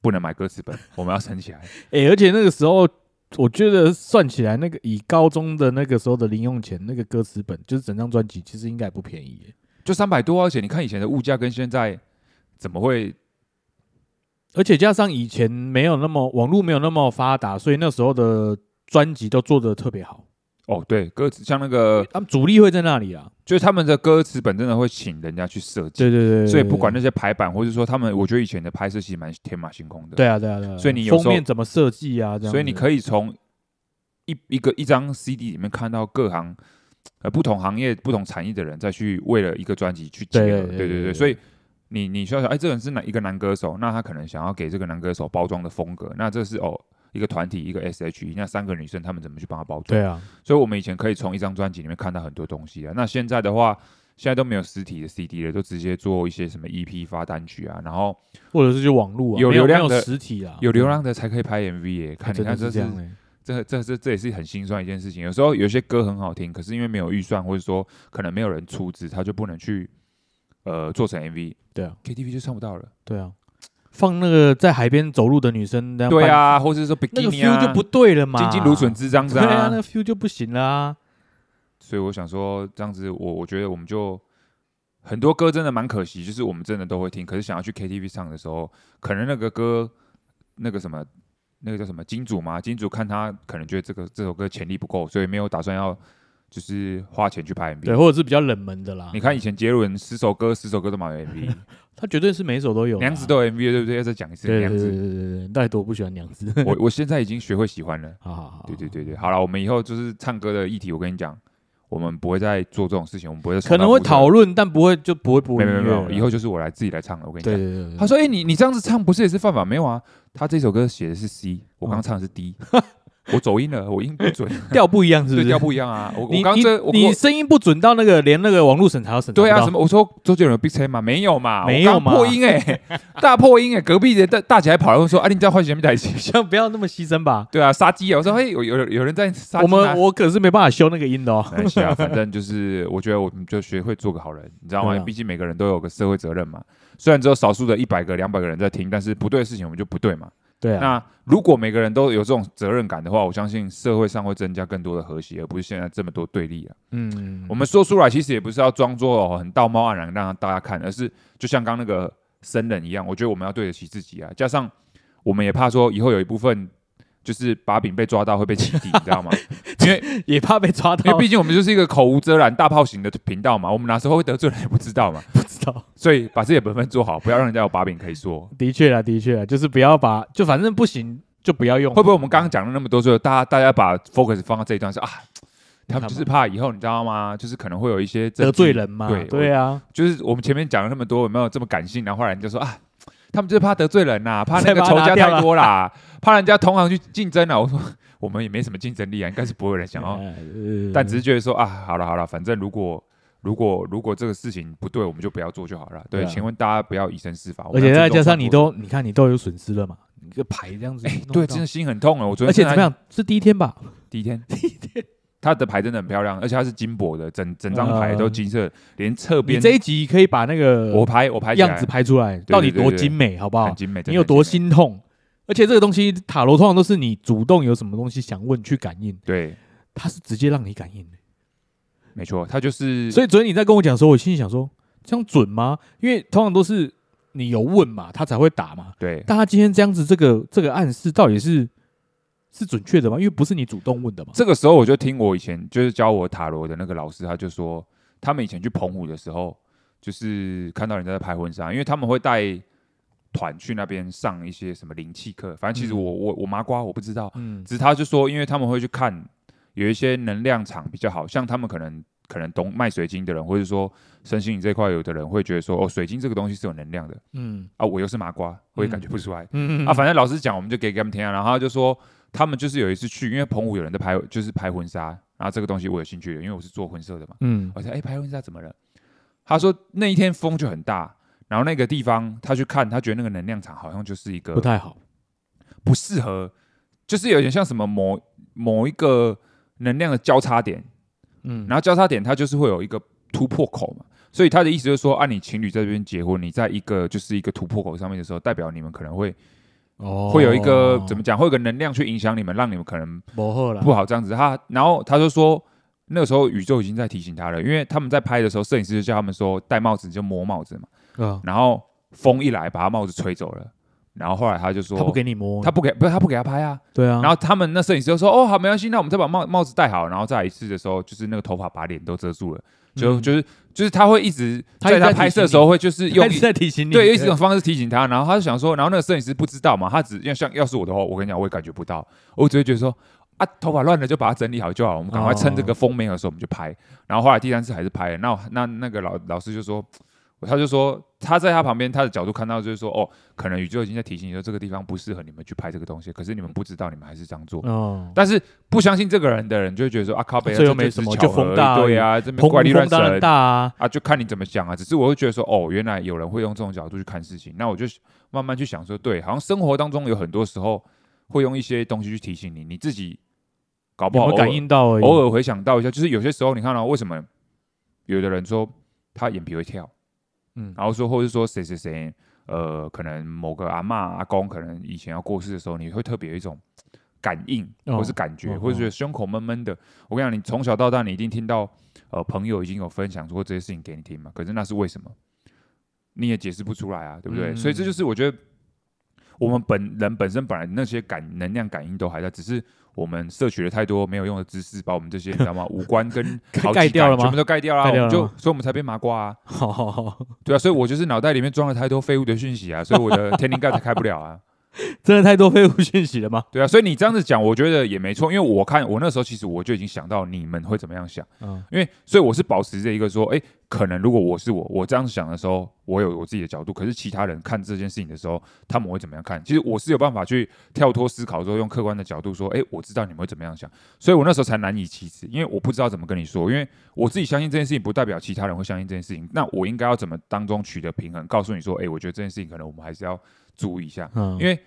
[SPEAKER 1] 不能买歌词本，我们要存起来。
[SPEAKER 2] 哎，而且那个时候，我觉得算起来，那个以高中的那个时候的零用钱，那个歌词本就是整张专辑，其实应该也不便宜耶。
[SPEAKER 1] 就三百多，而且你看以前的物价跟现在怎么会？
[SPEAKER 2] 而且加上以前没有那么网络没有那么发达，所以那时候的专辑都做的特别好。
[SPEAKER 1] 哦，对，歌词像那个，
[SPEAKER 2] 他们主力会在那里啊。
[SPEAKER 1] 就是他们的歌词本真的会请人家去设计，
[SPEAKER 2] 对对对，
[SPEAKER 1] 所以不管
[SPEAKER 2] 那
[SPEAKER 1] 那些排版，或者说他们，我觉得以前的拍摄其实蛮天马行空的。
[SPEAKER 2] 对啊对啊对啊，
[SPEAKER 1] 所以你
[SPEAKER 2] 封面怎么设计啊？这样，
[SPEAKER 1] 所以你可以从一一个一张 CD 里面看到各行呃不同行业、不同产业的人再去为了一个专辑去结合，
[SPEAKER 2] 对对
[SPEAKER 1] 对对对，
[SPEAKER 2] 对对
[SPEAKER 1] 所以。你你需要想，哎，这个人是哪一个男歌手？那他可能想要给这个男歌手包装的风格，那这是哦一个团体，一个 S.H.E，那三个女生她们怎么去帮他包装？
[SPEAKER 2] 对啊，
[SPEAKER 1] 所以我们以前可以从一张专辑里面看到很多东西啊。那现在的话，现在都没有实体的 CD 了，都直接做一些什么 EP 发单曲啊，然后
[SPEAKER 2] 或者是就网络啊，
[SPEAKER 1] 有流量的
[SPEAKER 2] 实体啊，
[SPEAKER 1] 有流量的才可以拍 MV 耶。看你看，这是。这这这这也是很心酸一件事情。有时候有些歌很好听，可是因为没有预算，或者说可能没有人出资，他就不能去呃做成 MV。
[SPEAKER 2] 对啊
[SPEAKER 1] ，KTV 就唱不到了。
[SPEAKER 2] 对啊，放那个在海边走路的女生，
[SPEAKER 1] 对啊，或者是说
[SPEAKER 2] 那个，feel 就不对了嘛，
[SPEAKER 1] 金金芦笋枝这样子
[SPEAKER 2] 对啊，
[SPEAKER 1] 啊
[SPEAKER 2] 那。个 feel 就不行啦啊。
[SPEAKER 1] 所以我想说，这样子我我觉得我们就很多歌真的蛮可惜，就是我们真的都会听，可是想要去 KTV 唱的时候，可能那个歌那个什么那个叫什么金主嘛，金主看他可能觉得这个这首歌潜力不够，所以没有打算要就是花钱去拍 MV。
[SPEAKER 2] 对，或者是比较冷门的啦。
[SPEAKER 1] 你看以前杰伦十首歌十首歌都买 MV，
[SPEAKER 2] 他绝对是每一首都有啊。
[SPEAKER 1] 娘子都有 MV 对不对？要再讲一次娘
[SPEAKER 2] 子对对对
[SPEAKER 1] 子，
[SPEAKER 2] 对对，到底多不喜欢娘子？
[SPEAKER 1] 我我现在已经学会喜欢了。
[SPEAKER 2] 好好好，
[SPEAKER 1] 对对对对，好了，我们以后就是唱歌的议题，我跟你讲，我们不会再做这种事情，我们不会再
[SPEAKER 2] 可能会讨
[SPEAKER 1] 论，
[SPEAKER 2] 但不会就不会播
[SPEAKER 1] 没
[SPEAKER 2] 音乐了。
[SPEAKER 1] 有没有没有，以后就是我来自己来唱了。我跟你讲，
[SPEAKER 2] 对对对对，
[SPEAKER 1] 他说：“哎、你你这样子唱不是也是犯法？没有啊，他这首歌写的是 C，我刚刚唱的是 D，、我走音了，我音不准，
[SPEAKER 2] 调不一样，是不是？
[SPEAKER 1] 对调不一样啊。我
[SPEAKER 2] 你
[SPEAKER 1] 我刚刚这我
[SPEAKER 2] 你你声音不准到那个连那个网络审查都审查
[SPEAKER 1] 对啊，
[SPEAKER 2] 到
[SPEAKER 1] 什么？我说周杰伦有 Big 吗？没有嘛，
[SPEAKER 2] 没有嘛
[SPEAKER 1] 我刚破音哎、大破音哎、隔壁的大大姐还跑来问说：啊，你这样换什么台戏？
[SPEAKER 2] 像不要那么牺牲吧。
[SPEAKER 1] 对啊，杀鸡啊！我说：嘿，有有有人在杀鸡
[SPEAKER 2] 我
[SPEAKER 1] 吗
[SPEAKER 2] 们我可是没办法修那个音的哦。
[SPEAKER 1] 没关系啊，反正就是我觉得我们就学会做个好人，你知道吗
[SPEAKER 2] 对？啊
[SPEAKER 1] 毕竟每个人都有个社会责任嘛。虽然只有少数的一百个、两百个人在听，但是不对的事情我们就不对嘛。
[SPEAKER 2] 对啊，
[SPEAKER 1] 那如果每个人都有这种责任感的话，我相信社会上会增加更多的和谐，而不是现在这么多对立啊。
[SPEAKER 2] 嗯，
[SPEAKER 1] 我们说出来其实也不是要装作哦很道貌岸然让大家看，而是就像刚那个僧人一样，我觉得我们要对得起自己啊。加上我们也怕说以后有一部分就是把柄被抓到会被起底，你知道吗？因为
[SPEAKER 2] 也怕被抓到
[SPEAKER 1] 因为，毕竟我们就是一个口无遮拦、大炮型的频道嘛，我们哪时候会得罪人也不知道嘛，
[SPEAKER 2] 不知道。
[SPEAKER 1] 所以把自己的本分做好，不要让人家有把柄可以说。
[SPEAKER 2] 的确啊，的确啊，就是不要把，就反正不行就不要用。
[SPEAKER 1] 会不会我们刚刚讲了那么多，之后大家大家把 focus 放到这一段是啊？他们就是怕以后你知道吗？就是可能会有一些
[SPEAKER 2] 得罪人嘛？
[SPEAKER 1] 对
[SPEAKER 2] 对啊，
[SPEAKER 1] 就是我们前面讲了那么多，有没有这么感性？然后后来人就说啊，他们就是怕得罪人呐、怕那个仇家太多啦，怕人家同行去竞争啊。我说我们也没什么竞争力啊，应该是不会有人想要，
[SPEAKER 2] 呃
[SPEAKER 1] 但只是觉得说啊，好了好了，反正如果如果如果这个事情不对，我们就不要做就好了。对，请问大家不要以身试法，
[SPEAKER 2] 而且再加上你
[SPEAKER 1] 都
[SPEAKER 2] 都，你看你都有损失了嘛，你这牌这样子
[SPEAKER 1] 对，真的心很痛啊。我昨天
[SPEAKER 2] 而且怎么样？是第一天吧？
[SPEAKER 1] 第一天，第一天，他的牌真的很漂亮，而且它是金箔的，整整张牌都金色，连侧边
[SPEAKER 2] 你
[SPEAKER 1] 边
[SPEAKER 2] 这一集可以把那个
[SPEAKER 1] 我拍我拍
[SPEAKER 2] 样子拍出来，到底多精美，好不好
[SPEAKER 1] 很？精美，真
[SPEAKER 2] 你有多？心痛？而且这个东西塔罗通常都是你主动有什么东西想问去感应，
[SPEAKER 1] 对，
[SPEAKER 2] 它是直接让你感应的。
[SPEAKER 1] 没错，它就是
[SPEAKER 2] 所以昨天你在跟我讲的时候，我心里想说，这样准吗？因为通常都是你有问嘛，他才会打嘛。
[SPEAKER 1] 对
[SPEAKER 2] 但他今天这样子，这个这个暗示到底是是准确的吗？因为不是你主动问的嘛。
[SPEAKER 1] 这个时候我就听我以前就是教我塔罗的那个老师，他就说，他们以前去澎湖的时候，就是看到人家在拍婚纱，因为他们会带团去那边上一些什么灵气课，反正其实
[SPEAKER 2] 嗯
[SPEAKER 1] 我我我麻瓜我不知道，
[SPEAKER 2] 嗯，
[SPEAKER 1] 只是他就说，因为他们会去看有一些能量场比较好，像他们可能可能懂卖水晶的人，或者说身心灵这一块有的人会觉得说，哦，水晶这个东西是有能量的
[SPEAKER 2] 嗯
[SPEAKER 1] 啊，我又是麻瓜，我也感觉不出来。
[SPEAKER 2] 嗯嗯
[SPEAKER 1] 啊，反正老师讲，我们就给给他们听啊。然后他就说，他们就是有一次去，因为澎湖有人在拍，就是拍婚纱，然后这个东西我有兴趣的，因为我是做婚摄的嘛。
[SPEAKER 2] 嗯
[SPEAKER 1] 我说，哎、拍婚纱怎么了？他说那一天风就很大，然后那个地方他去看，他觉得那个能量场好像就是一个
[SPEAKER 2] 不太好，
[SPEAKER 1] 不适合，就是有点像什么某某一个能量的交叉点，
[SPEAKER 2] 嗯，
[SPEAKER 1] 然后交叉点它就是会有一个突破口嘛。所以他的意思就是说，啊，你情侣在这边结婚，你在一个就是一个突破口上面的时候，代表你们可能会
[SPEAKER 2] 哦。
[SPEAKER 1] 会有一个怎么讲，会有个能量去影响你们，让你们可能
[SPEAKER 2] 不好了，
[SPEAKER 1] 不好这样子。他然后他就说，那个时候宇宙已经在提醒他了，因为他们在拍的时候，摄影师就叫他们说戴帽子就摸帽子嘛，
[SPEAKER 2] 嗯，
[SPEAKER 1] 然后风一来把他帽子吹走了，然后后来他就说
[SPEAKER 2] 他不给你摸，
[SPEAKER 1] 他不给不是他不给他拍啊，
[SPEAKER 2] 对啊，
[SPEAKER 1] 然后他们那摄影师就说哦好没关系，那我们再把帽帽子戴好，然后再来一次的时候，就是那个头发把脸都遮住了，就、
[SPEAKER 2] 嗯。
[SPEAKER 1] 就是就是他会一直
[SPEAKER 2] 他在
[SPEAKER 1] 在他拍摄的时候会就是用
[SPEAKER 2] 他一直在提醒你，
[SPEAKER 1] 对，用一种方式提醒他，然后他就想说，然后那个摄影师不知道嘛，他只要像要是我的话，我跟你讲，我也感觉不到，我只会觉得说啊，头发乱了就把它整理好就好，我们赶快趁这个风没有的时候我们就拍。然后后来第三次还是拍了，那那那个老老师就说，他就说他在他旁边他的角度看到就是说，哦，可能宇宙已经在提醒你说这个地方不适合你们去拍这个东西，可是你们不知道，你们还是这样做。
[SPEAKER 2] 哦，
[SPEAKER 1] 但是不相信这个人的人就会觉得说啊，靠北啊，
[SPEAKER 2] 这又没什么就风大
[SPEAKER 1] 对啊，这边
[SPEAKER 2] 澎湖
[SPEAKER 1] 怪力乱神
[SPEAKER 2] 大啊，
[SPEAKER 1] 啊，就看你怎么想啊。只是我会觉得说，哦，原来有人会用这种角度去看事情，那我就慢慢去想说，对，好像生活当中有很多时候会用一些东西去提醒你，你自己搞不好
[SPEAKER 2] 感应到而已，
[SPEAKER 1] 偶尔回想到一下，就是有些时候你看到、为什么有的人说他眼皮会跳，
[SPEAKER 2] 嗯
[SPEAKER 1] 然后说或者是说谁谁谁，呃，可能某个阿嬷阿公可能以前要过世的时候，你会特别有一种感应
[SPEAKER 2] 哦
[SPEAKER 1] 或是感觉，
[SPEAKER 2] 哦
[SPEAKER 1] 或者觉得胸口闷闷的。我跟你讲，你从小到大你一定听到呃朋友已经有分享过这些事情给你听嘛，可是那是为什么？你也解释不出来啊，对不对？
[SPEAKER 2] 嗯
[SPEAKER 1] 所以这就是我觉得我们本人本身本来那些感能量感应都还在，只是我们摄取了太多没有用的知识，把我们这些你知道吗？五官跟
[SPEAKER 2] 盖掉了吗
[SPEAKER 1] 全部都盖掉了啊，我们就所以我们才变麻瓜啊，
[SPEAKER 2] 好好好，
[SPEAKER 1] 对啊，所以我就是脑袋里面装了太多废物的讯息啊，所以我的天灵盖才开不了啊。
[SPEAKER 2] 真的太多废物讯息了吗？
[SPEAKER 1] 对啊，所以你这样子讲，我觉得也没错，因为我看我那时候其实我就已经想到你们会怎么样想，
[SPEAKER 2] 嗯
[SPEAKER 1] 因为所以我是保持着一个说，哎，可能如果我是我，我这样想的时候，我有我自己的角度，可是其他人看这件事情的时候，他们会怎么样看？其实我是有办法去跳脱思考，之后用客观的角度说，哎，我知道你们会怎么样想，所以我那时候才难以启齿，因为我不知道怎么跟你说，因为我自己相信这件事情，不代表其他人会相信这件事情，那我应该要怎么当中取得平衡，告诉你说，哎，我觉得这件事情可能我们还是要注意一下，
[SPEAKER 2] 嗯，
[SPEAKER 1] 因为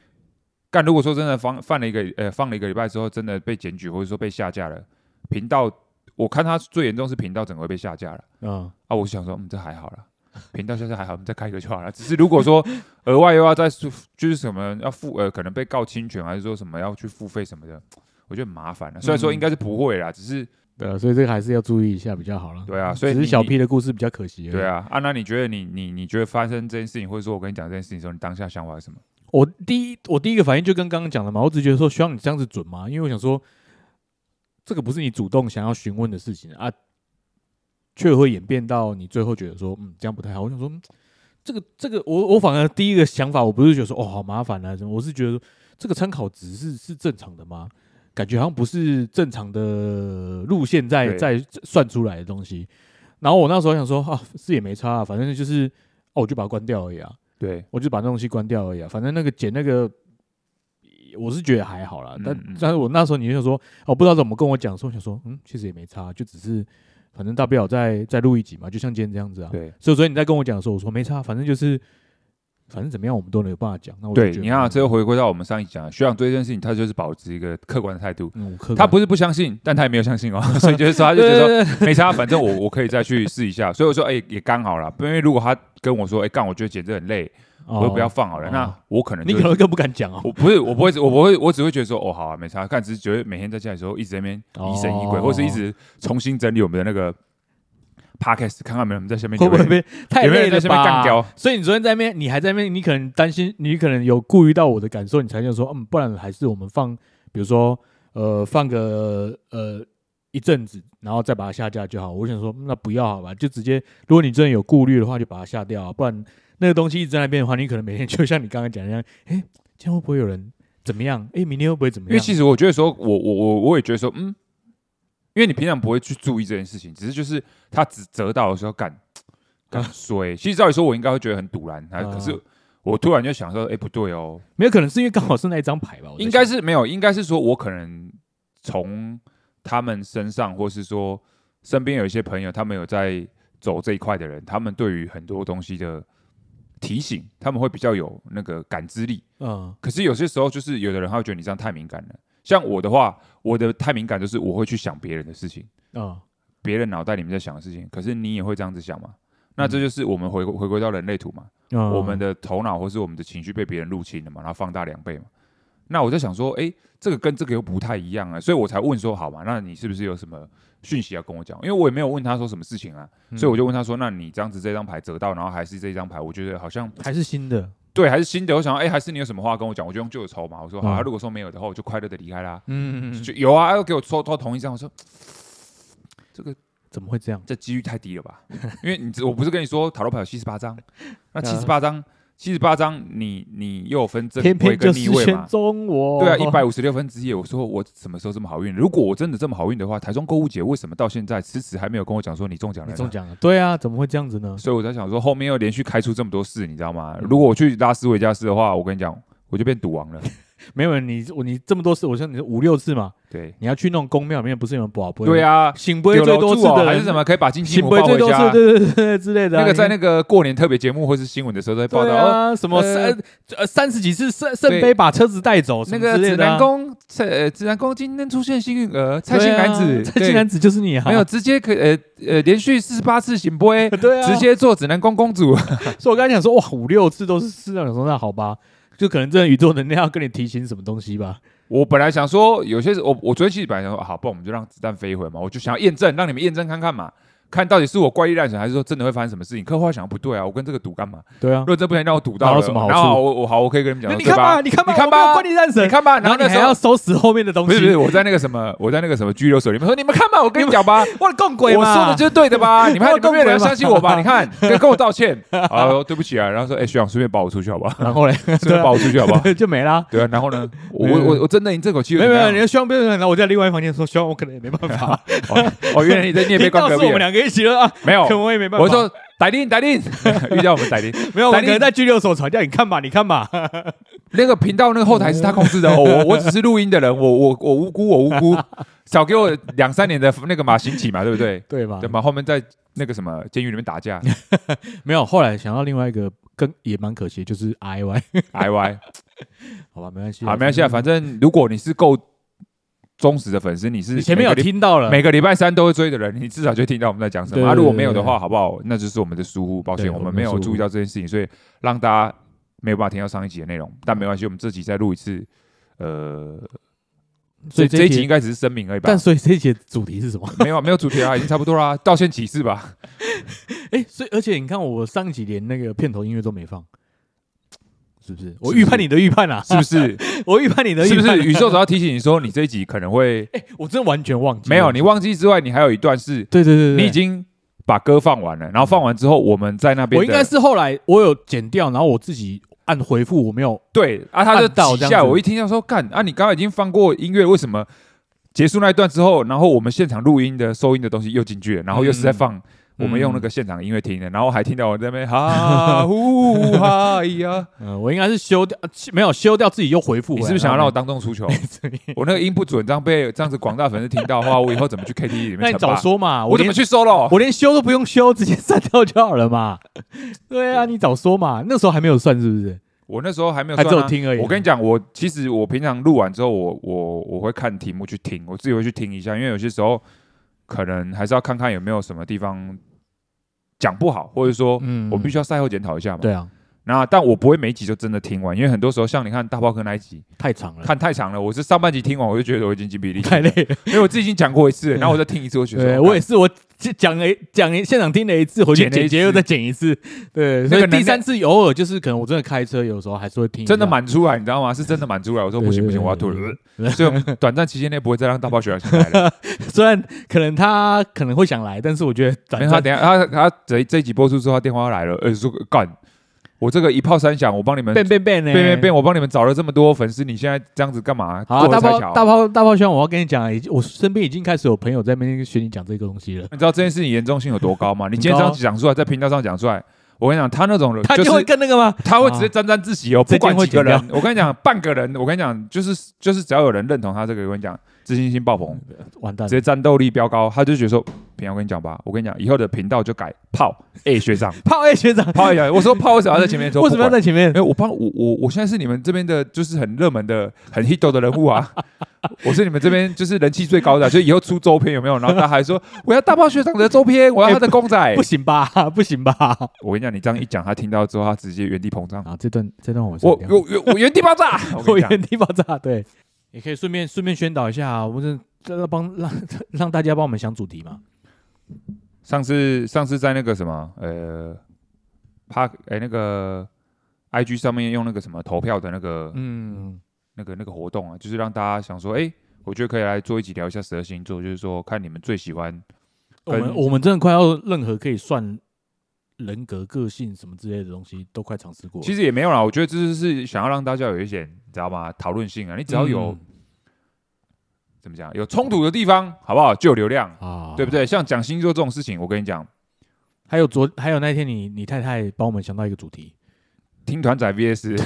[SPEAKER 1] 干如果说真的放放了一个呃放了一个礼拜之后，真的被检举或者说被下架了，频道我看他最严重是频道整个被下架了
[SPEAKER 2] 嗯
[SPEAKER 1] 啊，我想说嗯这还好了。频道现在还好，我们再开一个就好了。只是如果说额外又要再付，就是什么要付呃，可能被告侵权，还是说什么要去付费什么的，我觉得很麻烦了。虽然说应该是不会啦，只是
[SPEAKER 2] 对啊，所以这个还是要注意一下比较好了。
[SPEAKER 1] 对啊，所以
[SPEAKER 2] 只是小 P 的故事比较可惜。
[SPEAKER 1] 对啊啊，那你觉得你你你觉得发生这件事情，或者说我跟你讲这件事情的时候，你当下想法是什么？
[SPEAKER 2] 我第一我第一个反应就跟刚刚讲的嘛，我只觉得说需要你这样子准吗？因为我想说，这个不是你主动想要询问的事情啊，却会演变到你最后觉得说，嗯，这样不太好。我想说，嗯这个这个，我我反而第一个想法，我不是觉得说，哦，好麻烦啊什么，我是觉得这个参考值是是正常的吗？感觉好像不是正常的路线在在算出来的东西。然后我那时候想说，啊，是也没差、啊，反正就是，哦，我就把它关掉而已啊。
[SPEAKER 1] 对，
[SPEAKER 2] 我就把那东西关掉而已啊。反正那个剪那个，我是觉得还好啦。但
[SPEAKER 1] 嗯嗯
[SPEAKER 2] 但是我那时候你就说，哦，不知道怎么跟我讲，说我想说，嗯，其实也没差，就只是反正大不了再再录一集嘛，就像今天这样子啊。
[SPEAKER 1] 对
[SPEAKER 2] 所以所以你在跟我讲的时候，我说没差，反正就是反正怎么样，我们都能有办法讲。那我
[SPEAKER 1] 对，你看、啊，这又回归到我们上一讲的，学长对这件事情，他就是保持一个客观的态度。他不是不相信，但他也没有相信哦，所以就是说，他就觉得没差，反正我我可以再去试一下。所以我说，哎、也刚好了，因为如果他跟我说，哎、干，我觉得剪这很累，我就不要放好了，
[SPEAKER 2] 哦
[SPEAKER 1] 那我可能
[SPEAKER 2] 你可能更不敢讲哦。
[SPEAKER 1] 我不是，我不会，我不会，我只会觉得说，哦，好啊，没差。看，只是觉得每天在家里的时候，一直在那边疑神疑鬼，
[SPEAKER 2] 哦
[SPEAKER 1] 或是一直重新整理我们的那个 podcast，看看有没有人在下面
[SPEAKER 2] 会不会被太
[SPEAKER 1] 有没有人在
[SPEAKER 2] 累了吧？
[SPEAKER 1] 下面干掉？
[SPEAKER 2] 所以你昨天在那边，你还在那边，你可能担心，你可能有顾虑到我的感受，你才就说，嗯，不然还是我们放，比如说，呃，放个呃一阵子，然后再把它下架就好。我想说，嗯那不要好吧，就直接，如果你真的有顾虑的话，就把它下掉啊，不然那个东西一直在那边的话，你可能每天就像你刚刚讲的那样，哎，今天会不会有人怎么样？哎，明天会不会怎么样？
[SPEAKER 1] 因为其实我觉得说，我我我我也觉得说，嗯，因为你平常不会去注意这件事情，只是就是他只折到的时候干干 衰。其实照理说，我应该会觉得很堵然，啊，可是我突然就想说，哎，不对哦，
[SPEAKER 2] 没有可能是因为刚好是那一张牌吧？
[SPEAKER 1] 应该是没有，应该是说我可能从他们身上，或是说身边有一些朋友，他们有在走这一块的人，他们对于很多东西的提醒，他们会比较有那个感知力。嗯，可是有些时候就是有的人他会觉得你这样太敏感了。像我的话，我的太敏感就是我会去想别人的事情啊，别人脑袋里面在想的事情。可是你也会这样子想吗？那这就是我们回回归到人类图嘛，我们的头脑或是我们的情绪被别人入侵了嘛，然后放大两倍嘛。那我在想说，哎，这个跟这个又不太一样啊，所以我才问说，好嘛，那你是不是有什么讯息要跟我讲？因为我也没有问他说什么事情啊，所以我就问他说，那你这样子这张牌折到，然后还是这张牌，我觉得好像
[SPEAKER 2] 还是新的。
[SPEAKER 1] 对，还是新的。我想，哎，还是你有什么话跟我讲？我就用旧的抽嘛。我说好，如果说没有的话，我就快乐的离开啦。嗯嗯嗯，就有啊，又给我抽抽同一张。我说这个
[SPEAKER 2] 怎么会这样？
[SPEAKER 1] 这几率太低了吧？因为你我不是跟你说塔罗牌有七十八张，那七十八张。七十八张，你你又有分正位跟逆位嘛？对啊，一百五十六分之一。我说我什么时候这么好运？如果我真的这么好运的话，台中购物节为什么到现在迟迟还没有跟我讲说你中奖了？
[SPEAKER 2] 中奖了？对啊，怎么会这样子呢？
[SPEAKER 1] 所以我在想说，后面又连续开出这么多事，你知道吗？如果我去拉斯维加斯的话，我跟你讲，我就变赌王了。
[SPEAKER 2] 没有你，我你这么多次，我像你五六次嘛。
[SPEAKER 1] 对，
[SPEAKER 2] 你要去那种宫庙里面，不是有人保不？
[SPEAKER 1] 对啊，
[SPEAKER 2] 醒不会最多次的
[SPEAKER 1] 还是什么？可以把金鸡母抱
[SPEAKER 2] 回
[SPEAKER 1] 家？
[SPEAKER 2] 对对对之类的。
[SPEAKER 1] 那个在那个过年特别节目或是新闻的时候在报道
[SPEAKER 2] 啊，什么三呃三十几次圣圣杯把车子带走，
[SPEAKER 1] 那个指南宫呃指南宫今天出现幸运儿，蔡姓男子，
[SPEAKER 2] 蔡姓男子就是你啊！
[SPEAKER 1] 没有直接可呃呃连续四十八次醒杯，
[SPEAKER 2] 对啊，
[SPEAKER 1] 直接做指南宫公主。
[SPEAKER 2] 所以我刚才讲说哇五六次都是四两说那好吧。就可能这宇宙能量要跟你提醒什么东西吧。
[SPEAKER 1] 我本来想说，有些我我昨天其实本来想说，好，不然我们就让子弹飞一回嘛。我就想要验证，让你们验证看看嘛。看到底是我怪力乱神，还是说真的会发生什么事情？可后来想不对啊，我跟这个赌干嘛？
[SPEAKER 2] 对啊，
[SPEAKER 1] 如果这不能让我赌到
[SPEAKER 2] 了，什么好
[SPEAKER 1] 处？我我好，我可以跟你们讲，
[SPEAKER 2] 你看吧，你看吧，
[SPEAKER 1] 你看吧，
[SPEAKER 2] 怪力乱神，
[SPEAKER 1] 你看吧，
[SPEAKER 2] 然后你还要收拾后面的东西。
[SPEAKER 1] 不是不是，我在那个什么，我在那个什么拘留所里面说，你们看吧，我跟你讲吧，
[SPEAKER 2] 我更鬼
[SPEAKER 1] 我说的就是对的吧？你们你们没有人相信我吧？你看，跟跟我道歉，啊，对不起啊。然后说，哎，学长，顺便保我出去好不好？
[SPEAKER 2] 然后嘞，
[SPEAKER 1] 顺便保我出去好不好？
[SPEAKER 2] 就没了。
[SPEAKER 1] 对啊，然后呢，我我我真的，你这口气
[SPEAKER 2] 没有没有，你希望不要然后我在另外一房间说，希望我可能也没办法。
[SPEAKER 1] 哦，原来你在 你也被关隔壁，
[SPEAKER 2] 我们两个一起了啊？
[SPEAKER 1] 没有，
[SPEAKER 2] 我也没办法。
[SPEAKER 1] 说逮定逮定，遇到我们逮定，
[SPEAKER 2] 没有，我可能在拘留所吵架。你看吧，你看吧，
[SPEAKER 1] 那个频道那个后台是他控制的，我我只是录音的人，我我我无辜，我无辜，少给我两三年的那个马刑起嘛，对不对？
[SPEAKER 2] 对吧？
[SPEAKER 1] 对嘛？后面在那个什么监狱里面打架，
[SPEAKER 2] 没有。后来想到另外一个，跟也蛮可惜，就是 I Y
[SPEAKER 1] I Y，
[SPEAKER 2] 好吧，没关系，
[SPEAKER 1] 好没关系啊，反正如果你是够。忠实的粉丝，你是
[SPEAKER 2] 前面有听到了，
[SPEAKER 1] 每个礼拜三都会追的人，你至少就听到我们在讲什么。啊，如果没有的话，好不好？那就是我们的疏忽，抱歉，我们没有注意到这件事情，所以让大家没有办法听到上一集的内容。但没关系，我们这集再录一次。呃，所以这一集应该只是声明而已吧。
[SPEAKER 2] 但所以这一集主题是什么？
[SPEAKER 1] 没有，没有主题啊，已经差不多啦。道歉启事吧。
[SPEAKER 2] 哎，所以而且你看，我上一集连那个片头音乐都没放。是不是我预判你的预判啊？
[SPEAKER 1] 是不是
[SPEAKER 2] 我预判你的？
[SPEAKER 1] 是不是宇宙总要提醒你说你这一集可能会？
[SPEAKER 2] 哎，我真的完全忘记。
[SPEAKER 1] 没有，你忘记之外，你还有一段是，
[SPEAKER 2] 对对对，
[SPEAKER 1] 你已经把歌放完了，然后放完之后，我们在那边。
[SPEAKER 2] 我应该是后来我有剪掉，然后我自己按回复，我没有
[SPEAKER 1] 对啊，他就倒下。我一听到说干啊，你刚刚已经放过音乐，为什么结束那一段之后，然后我们现场录音的收音的东西又进去了，然后又是在放。我们用那个现场音乐听的，然后还听到我在那边哈 呼哈呀。
[SPEAKER 2] 嗯，我应该是修掉，没有修掉，自己又回复。
[SPEAKER 1] 你是不是想要让我当众出糗？我那个音不准，这样被这样子广大粉丝听到的话，我以后怎么去 KTV 里面？
[SPEAKER 2] 那你早说嘛！
[SPEAKER 1] 我怎么去收了？
[SPEAKER 2] 我连修都不用修，直接删掉就好了嘛。对啊，你早说嘛！那时候还没有算，是不是？
[SPEAKER 1] 我那时候还没有，
[SPEAKER 2] 还只有听而已。
[SPEAKER 1] 我跟你讲，我其实我平常录完之后，我我我会看题目去听，我自己会去听一下，因为有些时候可能还是要看看有没有什么地方。讲不好，或者说，嗯我必须要赛后检讨一下嘛。
[SPEAKER 2] 对啊，
[SPEAKER 1] 那但我不会每集就真的听完，因为很多时候像你看大炮哥那一集
[SPEAKER 2] 太长了，
[SPEAKER 1] 看太长了。我是上半集听完，我就觉得我已经精疲力尽，
[SPEAKER 2] 太累了。
[SPEAKER 1] 因为我自己已经讲过一次，然后我再听一次，我觉得
[SPEAKER 2] 我也是我。讲了讲现场听了一次，回去剪辑又再剪一次，对，所以第三次偶尔就是可能我真的开车，有时候还是会听，
[SPEAKER 1] 真的满出来，你知道吗？是真的满出来。我说不行不行，我要吐了。所以短暂期间内不会再让大炮学长来了。
[SPEAKER 2] 虽然可能他可能会想来，但是我觉得等
[SPEAKER 1] 他等下他他这这一集播出之后，他电话来了，呃说干，我这个一炮三响，我帮你们
[SPEAKER 2] 变变变呢？
[SPEAKER 1] 变变变，我帮你们找了这么多粉丝，你现在这样子干嘛？
[SPEAKER 2] 好，大炮大炮大炮兄，我要跟你讲，已经我身边已经开始有朋友在那边学你讲这个东西了。
[SPEAKER 1] 你知道这件事情严重性有多高吗？你今天这样讲出来，在频道上讲出来，我跟你讲，他那种人就
[SPEAKER 2] 他就会跟那个吗？
[SPEAKER 1] 他会直接沾沾自喜哦，
[SPEAKER 2] 这
[SPEAKER 1] 不管
[SPEAKER 2] 会
[SPEAKER 1] 几个人，我跟你讲，半个人，我跟你讲，就是就是只要有人认同他这个，我跟你讲，自信心爆棚，
[SPEAKER 2] 完蛋
[SPEAKER 1] 直，接战斗力飙高，他就觉得说，平阳，我跟你讲吧，我跟你讲，以后的频道就改炮 A 学长，
[SPEAKER 2] 炮 A 学长
[SPEAKER 1] 炮 A 学长，我说炮为什么要在前面说？
[SPEAKER 2] 为什么要在前面
[SPEAKER 1] 因为？我帮我我我现在是你们这边的，就是很热门的、很 hit 的人物啊！我是你们这边就是人气最高的，就以后出周边有没有？然后他还说我要大炮学长的周边，我要他的公仔
[SPEAKER 2] 不。行吧？不行吧？
[SPEAKER 1] 我跟你讲，你这样一讲，他听到之后，他直接原地膨胀。
[SPEAKER 2] 啊，这段这段我
[SPEAKER 1] 我我我我原地爆炸！我
[SPEAKER 2] 原地爆炸，对，也可以顺便顺便宣导一下啊，我们这这帮让让大家帮我们想主题嘛。
[SPEAKER 1] 上次上次在那个什么呃，帕哎那个 IG 上面用那个什么投票的那个、
[SPEAKER 2] 嗯，
[SPEAKER 1] 那个那个活动啊，就是让大家想说，哎、我觉得可以来做一集聊一下十二星座，就是说看你们最喜欢
[SPEAKER 2] 我们我们真的快要任何可以算人格、个性什么之类的东西都快尝试过了。
[SPEAKER 1] 其实也没有啦，我觉得这是想要让大家有一些你知道吗？讨论性啊，你只要有、
[SPEAKER 2] 嗯
[SPEAKER 1] 怎么讲，有冲突的地方，好不好？就有流量，
[SPEAKER 2] 啊，
[SPEAKER 1] 对不？对？像讲星座这种事情，我跟你讲，
[SPEAKER 2] 还有昨还有那天你你太太帮我们想到一个主题，
[SPEAKER 1] 听团仔 VS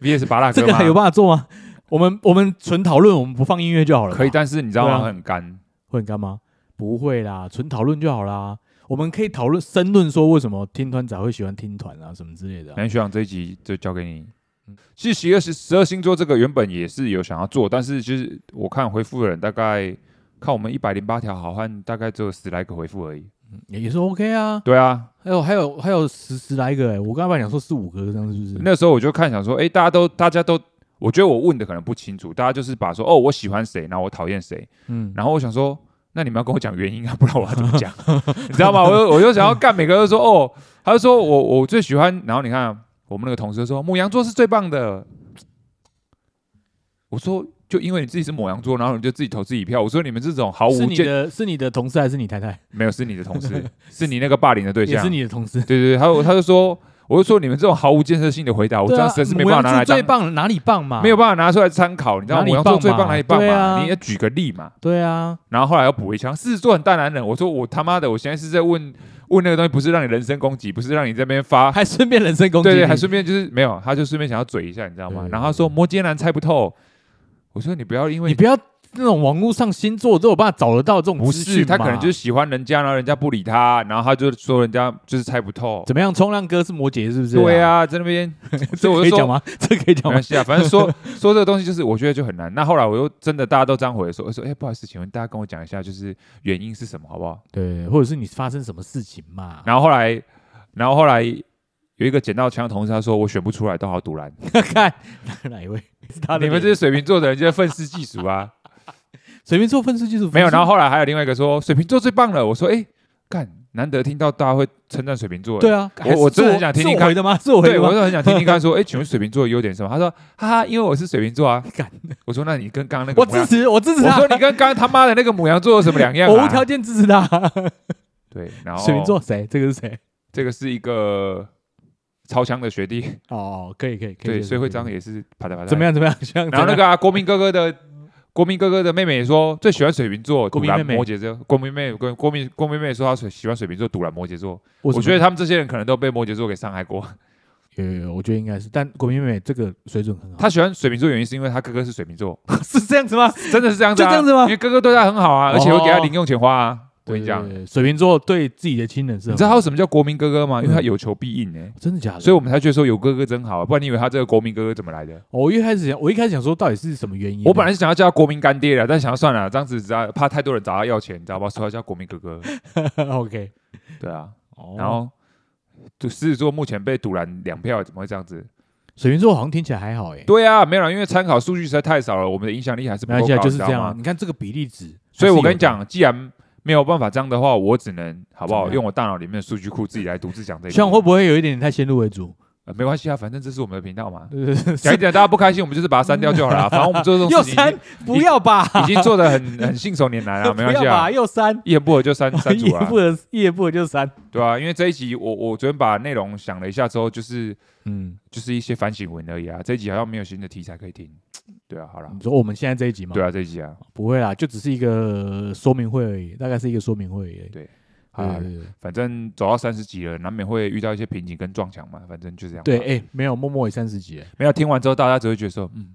[SPEAKER 1] VS 八大哥吗
[SPEAKER 2] 这个还有办法做吗？我们我们纯讨论，我们不放音乐就好了。
[SPEAKER 1] 可以，但是你知道吗？
[SPEAKER 2] 啊
[SPEAKER 1] 很干。
[SPEAKER 2] 会很干吗？不会啦，纯讨论就好啦。我们可以讨论深论说为什么听团仔会喜欢听团啊什么之类的啊、
[SPEAKER 1] 南学长这一集就交给你
[SPEAKER 2] 嗯。
[SPEAKER 1] 其实十二十十二星座这个原本也是有想要做，但是就是我看回复的人大概看我们一百零八条好汉，大概只有十来个回复而已。
[SPEAKER 2] 也也是 OK 啊。
[SPEAKER 1] 对啊，
[SPEAKER 2] 还有还有还有十十来个哎、我刚才本来讲说四五个这样是不是？
[SPEAKER 1] 那时候我就看想说，哎、大家都大家都，我觉得我问的可能不清楚，大家就是把说哦我喜欢谁，然后我讨厌谁，
[SPEAKER 2] 嗯，
[SPEAKER 1] 然后我想说。那你们要跟我讲原因啊，不然我要怎么讲？你知道吗？我就我就想要干，每个都说哦，他就说我我最喜欢，然后你看我们那个同事说母羊座是最棒的，我说就因为你自己是母羊座，然后你就自己投自己一票。我说你们这种毫无
[SPEAKER 2] 是你的是你的同事还是你太太？
[SPEAKER 1] 没有是你的同事，是你那个霸凌的对
[SPEAKER 2] 也
[SPEAKER 1] 象，
[SPEAKER 2] 是你的同事。
[SPEAKER 1] 对对对，他就他就说，我就说你们这种毫无建设性的回答，我这
[SPEAKER 2] 对啊
[SPEAKER 1] 样实在是没办法拿来
[SPEAKER 2] 最棒，哪里棒嘛？
[SPEAKER 1] 没有办法拿出来参考。你知道
[SPEAKER 2] 哪里
[SPEAKER 1] 母羊座最
[SPEAKER 2] 棒
[SPEAKER 1] 哪里棒嘛？你要举个例嘛。
[SPEAKER 2] 对啊，
[SPEAKER 1] 然后后来又补一枪，狮子座很大男人。我说我他妈的，我现在是在问问那个东西，不是让你人身攻击，不是让你这边发，
[SPEAKER 2] 还顺便人身攻击，
[SPEAKER 1] 对对，还顺便就是没有，他就顺便想要嘴一下，你知道吗？然后他说摩羯男猜不透，我说你不要因为
[SPEAKER 2] 你不要那种网络上星座都有办法找得到这种
[SPEAKER 1] 不
[SPEAKER 2] 资讯
[SPEAKER 1] 他可能就是喜欢人家，然后人家不理他，然后他就说人家就是猜不透。
[SPEAKER 2] 怎么样？冲浪哥是摩羯是不是？
[SPEAKER 1] 对，啊，在那边，所以我说
[SPEAKER 2] 可以讲吗？这可以讲吗
[SPEAKER 1] 没关？系啊，反正说说这个东西，就是我觉得就很难。那后来我又真的大家都这样回说，我说哎、不好意思，请问大家跟我讲一下，就是原因是什么，好不好？
[SPEAKER 2] 对，或者是你发生什么事情嘛？
[SPEAKER 1] 然后后来，然后后来有一个捡到枪的同事，他说我选不出来，都好堵拦。
[SPEAKER 2] 看哪一位？是他的
[SPEAKER 1] 你们这些水瓶座的人就是愤世嫉俗啊！
[SPEAKER 2] 随便做分数技术
[SPEAKER 1] 没有，然后后来还有另外一个说水瓶座最棒了。我说哎，干，难得听到大家会称赞水瓶座。
[SPEAKER 2] 对啊，
[SPEAKER 1] 我我真的很想听听看对？我就很想听听看，说，哎，请问水瓶座的优点是什么？他说，哈哈，因为我是水瓶座啊。
[SPEAKER 2] 干
[SPEAKER 1] 我说，那你跟刚刚那个，
[SPEAKER 2] 我支持，我支持他
[SPEAKER 1] 我说，你跟刚刚他妈的那个母羊座有什么两样啊？
[SPEAKER 2] 我无条件支持他。
[SPEAKER 1] 对，然后
[SPEAKER 2] 水瓶座谁？这个是谁？
[SPEAKER 1] 这个是一个超强的学弟，
[SPEAKER 2] 哦，可以可以可以。
[SPEAKER 1] 所以会
[SPEAKER 2] 可
[SPEAKER 1] 长也是啪嗒啪嗒。
[SPEAKER 2] 怎么？样？怎么样？
[SPEAKER 1] 然后那个啊，国民哥哥的国民哥哥的妹妹也说最喜欢水瓶座，堵拦
[SPEAKER 2] 国民妹妹
[SPEAKER 1] 摩羯座。国民妹跟国民国民妹说她水喜欢水瓶座，堵拦摩羯座。
[SPEAKER 2] 我
[SPEAKER 1] 我觉得他们这些人可能都被摩羯座给伤害过。
[SPEAKER 2] 有有有，我觉得应该是，但国民妹妹这个水准很好。
[SPEAKER 1] 她喜欢水瓶座原因是因为她哥哥是水瓶座，
[SPEAKER 2] 是这样子吗？
[SPEAKER 1] 真的是这样子、啊，
[SPEAKER 2] 就这样子吗
[SPEAKER 1] 因为哥哥对她很好啊，而且会给他
[SPEAKER 2] 哦
[SPEAKER 1] 零用钱花啊。我跟你讲，
[SPEAKER 2] 水瓶座对自己的亲人是，
[SPEAKER 1] 你知道他为什么叫国民哥哥吗？因为他
[SPEAKER 2] 嗯
[SPEAKER 1] 有求必应哎、
[SPEAKER 2] 真的假的？
[SPEAKER 1] 所以我们才觉得说有哥哥真好啊，不然你以为他这个国民哥哥怎么来的？
[SPEAKER 2] 我一开始想，我一开始想说到底是什么原因？
[SPEAKER 1] 我本来是想要叫他国民干爹的，但想要算了，这样子只要怕太多人找他要钱，你知道吧？所以要叫国民哥哥。
[SPEAKER 2] OK，
[SPEAKER 1] 对啊，
[SPEAKER 2] 哦
[SPEAKER 1] 然后就狮子座目前被堵拦两票，怎么会这样子？
[SPEAKER 2] 水瓶座好像听起来还好哎，
[SPEAKER 1] 对啊，没有啦，因为参考数据实在太少了，我们的影响力还是不够高，
[SPEAKER 2] 就是这样啊。
[SPEAKER 1] 你
[SPEAKER 2] 看这个比例值，
[SPEAKER 1] 所以我跟你讲，既然没有办法这样的话，我只能好不好？用我大脑里面的数据库自己来独自讲这
[SPEAKER 2] 是有的，像。会不会有一点太先入为主？
[SPEAKER 1] 呃没关系啊，反正这是我们的频道嘛。讲一讲大家不开心，我们就是把它删掉就好了啊。反正我们做这种事情
[SPEAKER 2] 又删，不要吧，
[SPEAKER 1] 已经做的很很信手拈来了，没关系啊
[SPEAKER 2] 不要吧，。又删，
[SPEAKER 1] 一言不合就删删
[SPEAKER 2] 一
[SPEAKER 1] 除啊，
[SPEAKER 2] 言不合一言不合就删。
[SPEAKER 1] 对啊，因为这一集我我昨天把内容想了一下之后，就是
[SPEAKER 2] 嗯，
[SPEAKER 1] 就是一些反省文而已啊。这一集好像没有新的题材可以听。对啊，好了
[SPEAKER 2] 你，说我们现在这一集吗？
[SPEAKER 1] 对啊，这一集啊，
[SPEAKER 2] 不会啦，就只是一个说明会而已，大概是一个说明会而已。
[SPEAKER 1] 对
[SPEAKER 2] 对
[SPEAKER 1] 啊反正走到三十集了，难免会遇到一些瓶颈跟撞墙嘛，反正就这样吧。
[SPEAKER 2] 对，哎，没有默默也三十集了，
[SPEAKER 1] 没有听完之后，大家只会觉得说，嗯，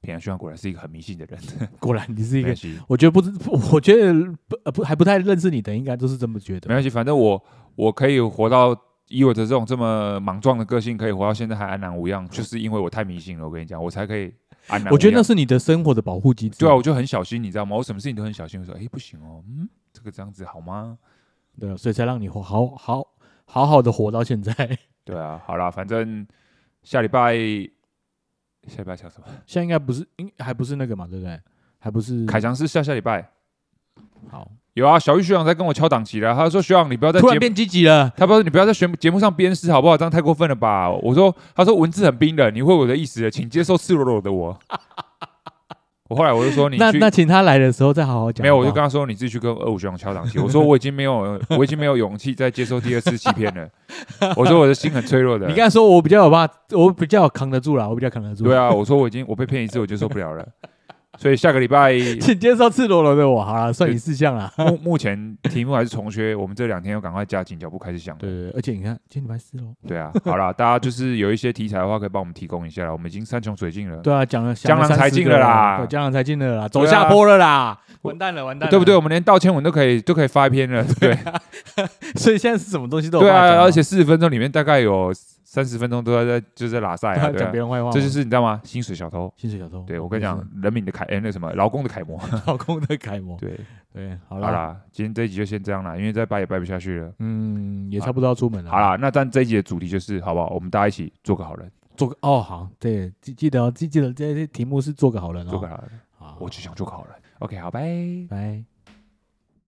[SPEAKER 1] 平安轩果然是一个很迷信的人。
[SPEAKER 2] 果然你是一个我觉得不是，我觉得不呃不还不太认识你的，应该都是这么觉得。
[SPEAKER 1] 没关系，反正我我可以活到以我的这种这么莽撞的个性，可以活到现在还安然无恙，就是因为我太迷信了。我跟你讲，我才可以安然。
[SPEAKER 2] 我觉得那是你的生活的保护机制。
[SPEAKER 1] 对啊，我就很小心，你知道吗？我什么事情都很小心。我说，哎，不行哦，嗯，这个这样子好吗？
[SPEAKER 2] 对啊，所以才让你活好好好好的活到现在。
[SPEAKER 1] 对啊，好啦，反正下礼拜下礼拜想什么？
[SPEAKER 2] 现在应该不是，应还不是那个嘛，对不对？还不是
[SPEAKER 1] 凯翔是下下礼拜
[SPEAKER 2] 好，
[SPEAKER 1] 有啊，小玉学长在跟我敲档期了，他说学长你不要在节目。
[SPEAKER 2] 突然变积极了。
[SPEAKER 1] 他说：“你不要在节节目上鞭尸好不好？这样太过分了吧？”我说：“他说文字很冰冷，你会我的意思的，请接受赤裸裸的我。”我后来我就说：“你去
[SPEAKER 2] 那那请他来的时候再好好讲。
[SPEAKER 1] 没有，我就跟他说：“你自己去跟二五学长敲档期。”我说：“我已经没有，我已经没有勇气再接受第二次欺骗了。”我说：“我的心很脆弱的。”
[SPEAKER 2] 你刚才说我比较有办法，我比较扛得住啦，我比较扛得住。
[SPEAKER 1] 对，啊，我说我已经我被骗一次，我接受不了了。所以下个礼拜
[SPEAKER 2] 请接受赤裸裸的我，好了，算你四项啦。
[SPEAKER 1] 目目前题目还是重缺，我们这两天要赶快加紧脚步开始想。
[SPEAKER 2] 对而且你看，今天礼拜四喽。
[SPEAKER 1] 对啊，好啦，大家就是有一些题材的话，可以帮我们提供一下啦。我们已经山穷水尽了，
[SPEAKER 2] 对啊，讲了
[SPEAKER 1] 江郎才尽了啦
[SPEAKER 2] 江郎才尽了啦，走下坡了啦，完蛋了，完蛋了，
[SPEAKER 1] 对不对？？我们连道歉文都可以都可以发一篇了，对不对？
[SPEAKER 2] 所以现在是什么东西都有
[SPEAKER 1] 对啊，而且四十分钟里面大概有三十分钟都在在就是在拉赛啊，对啊
[SPEAKER 2] 讲别，人坏话嘛，
[SPEAKER 1] 这就是你知道吗？薪水小偷。
[SPEAKER 2] 薪水小偷。
[SPEAKER 1] 对我跟你讲，人民的楷，哎，那什么，劳工的楷模。
[SPEAKER 2] 老公的楷模。
[SPEAKER 1] 对，
[SPEAKER 2] 对，好啦，
[SPEAKER 1] 好啦，今天这一集就先这样啦，因为再掰也掰不下去了。
[SPEAKER 2] 嗯，也差不多要出门了。
[SPEAKER 1] 好，啦，那但这一集的主题就是，好不好？我们大家一起做个好人，
[SPEAKER 2] 做个哦，好，对，记记得哦，记记得这些题目是做个好人哦。
[SPEAKER 1] 做个好人。
[SPEAKER 2] 好，
[SPEAKER 1] 我只想做个好人。OK，好，拜。
[SPEAKER 2] 拜。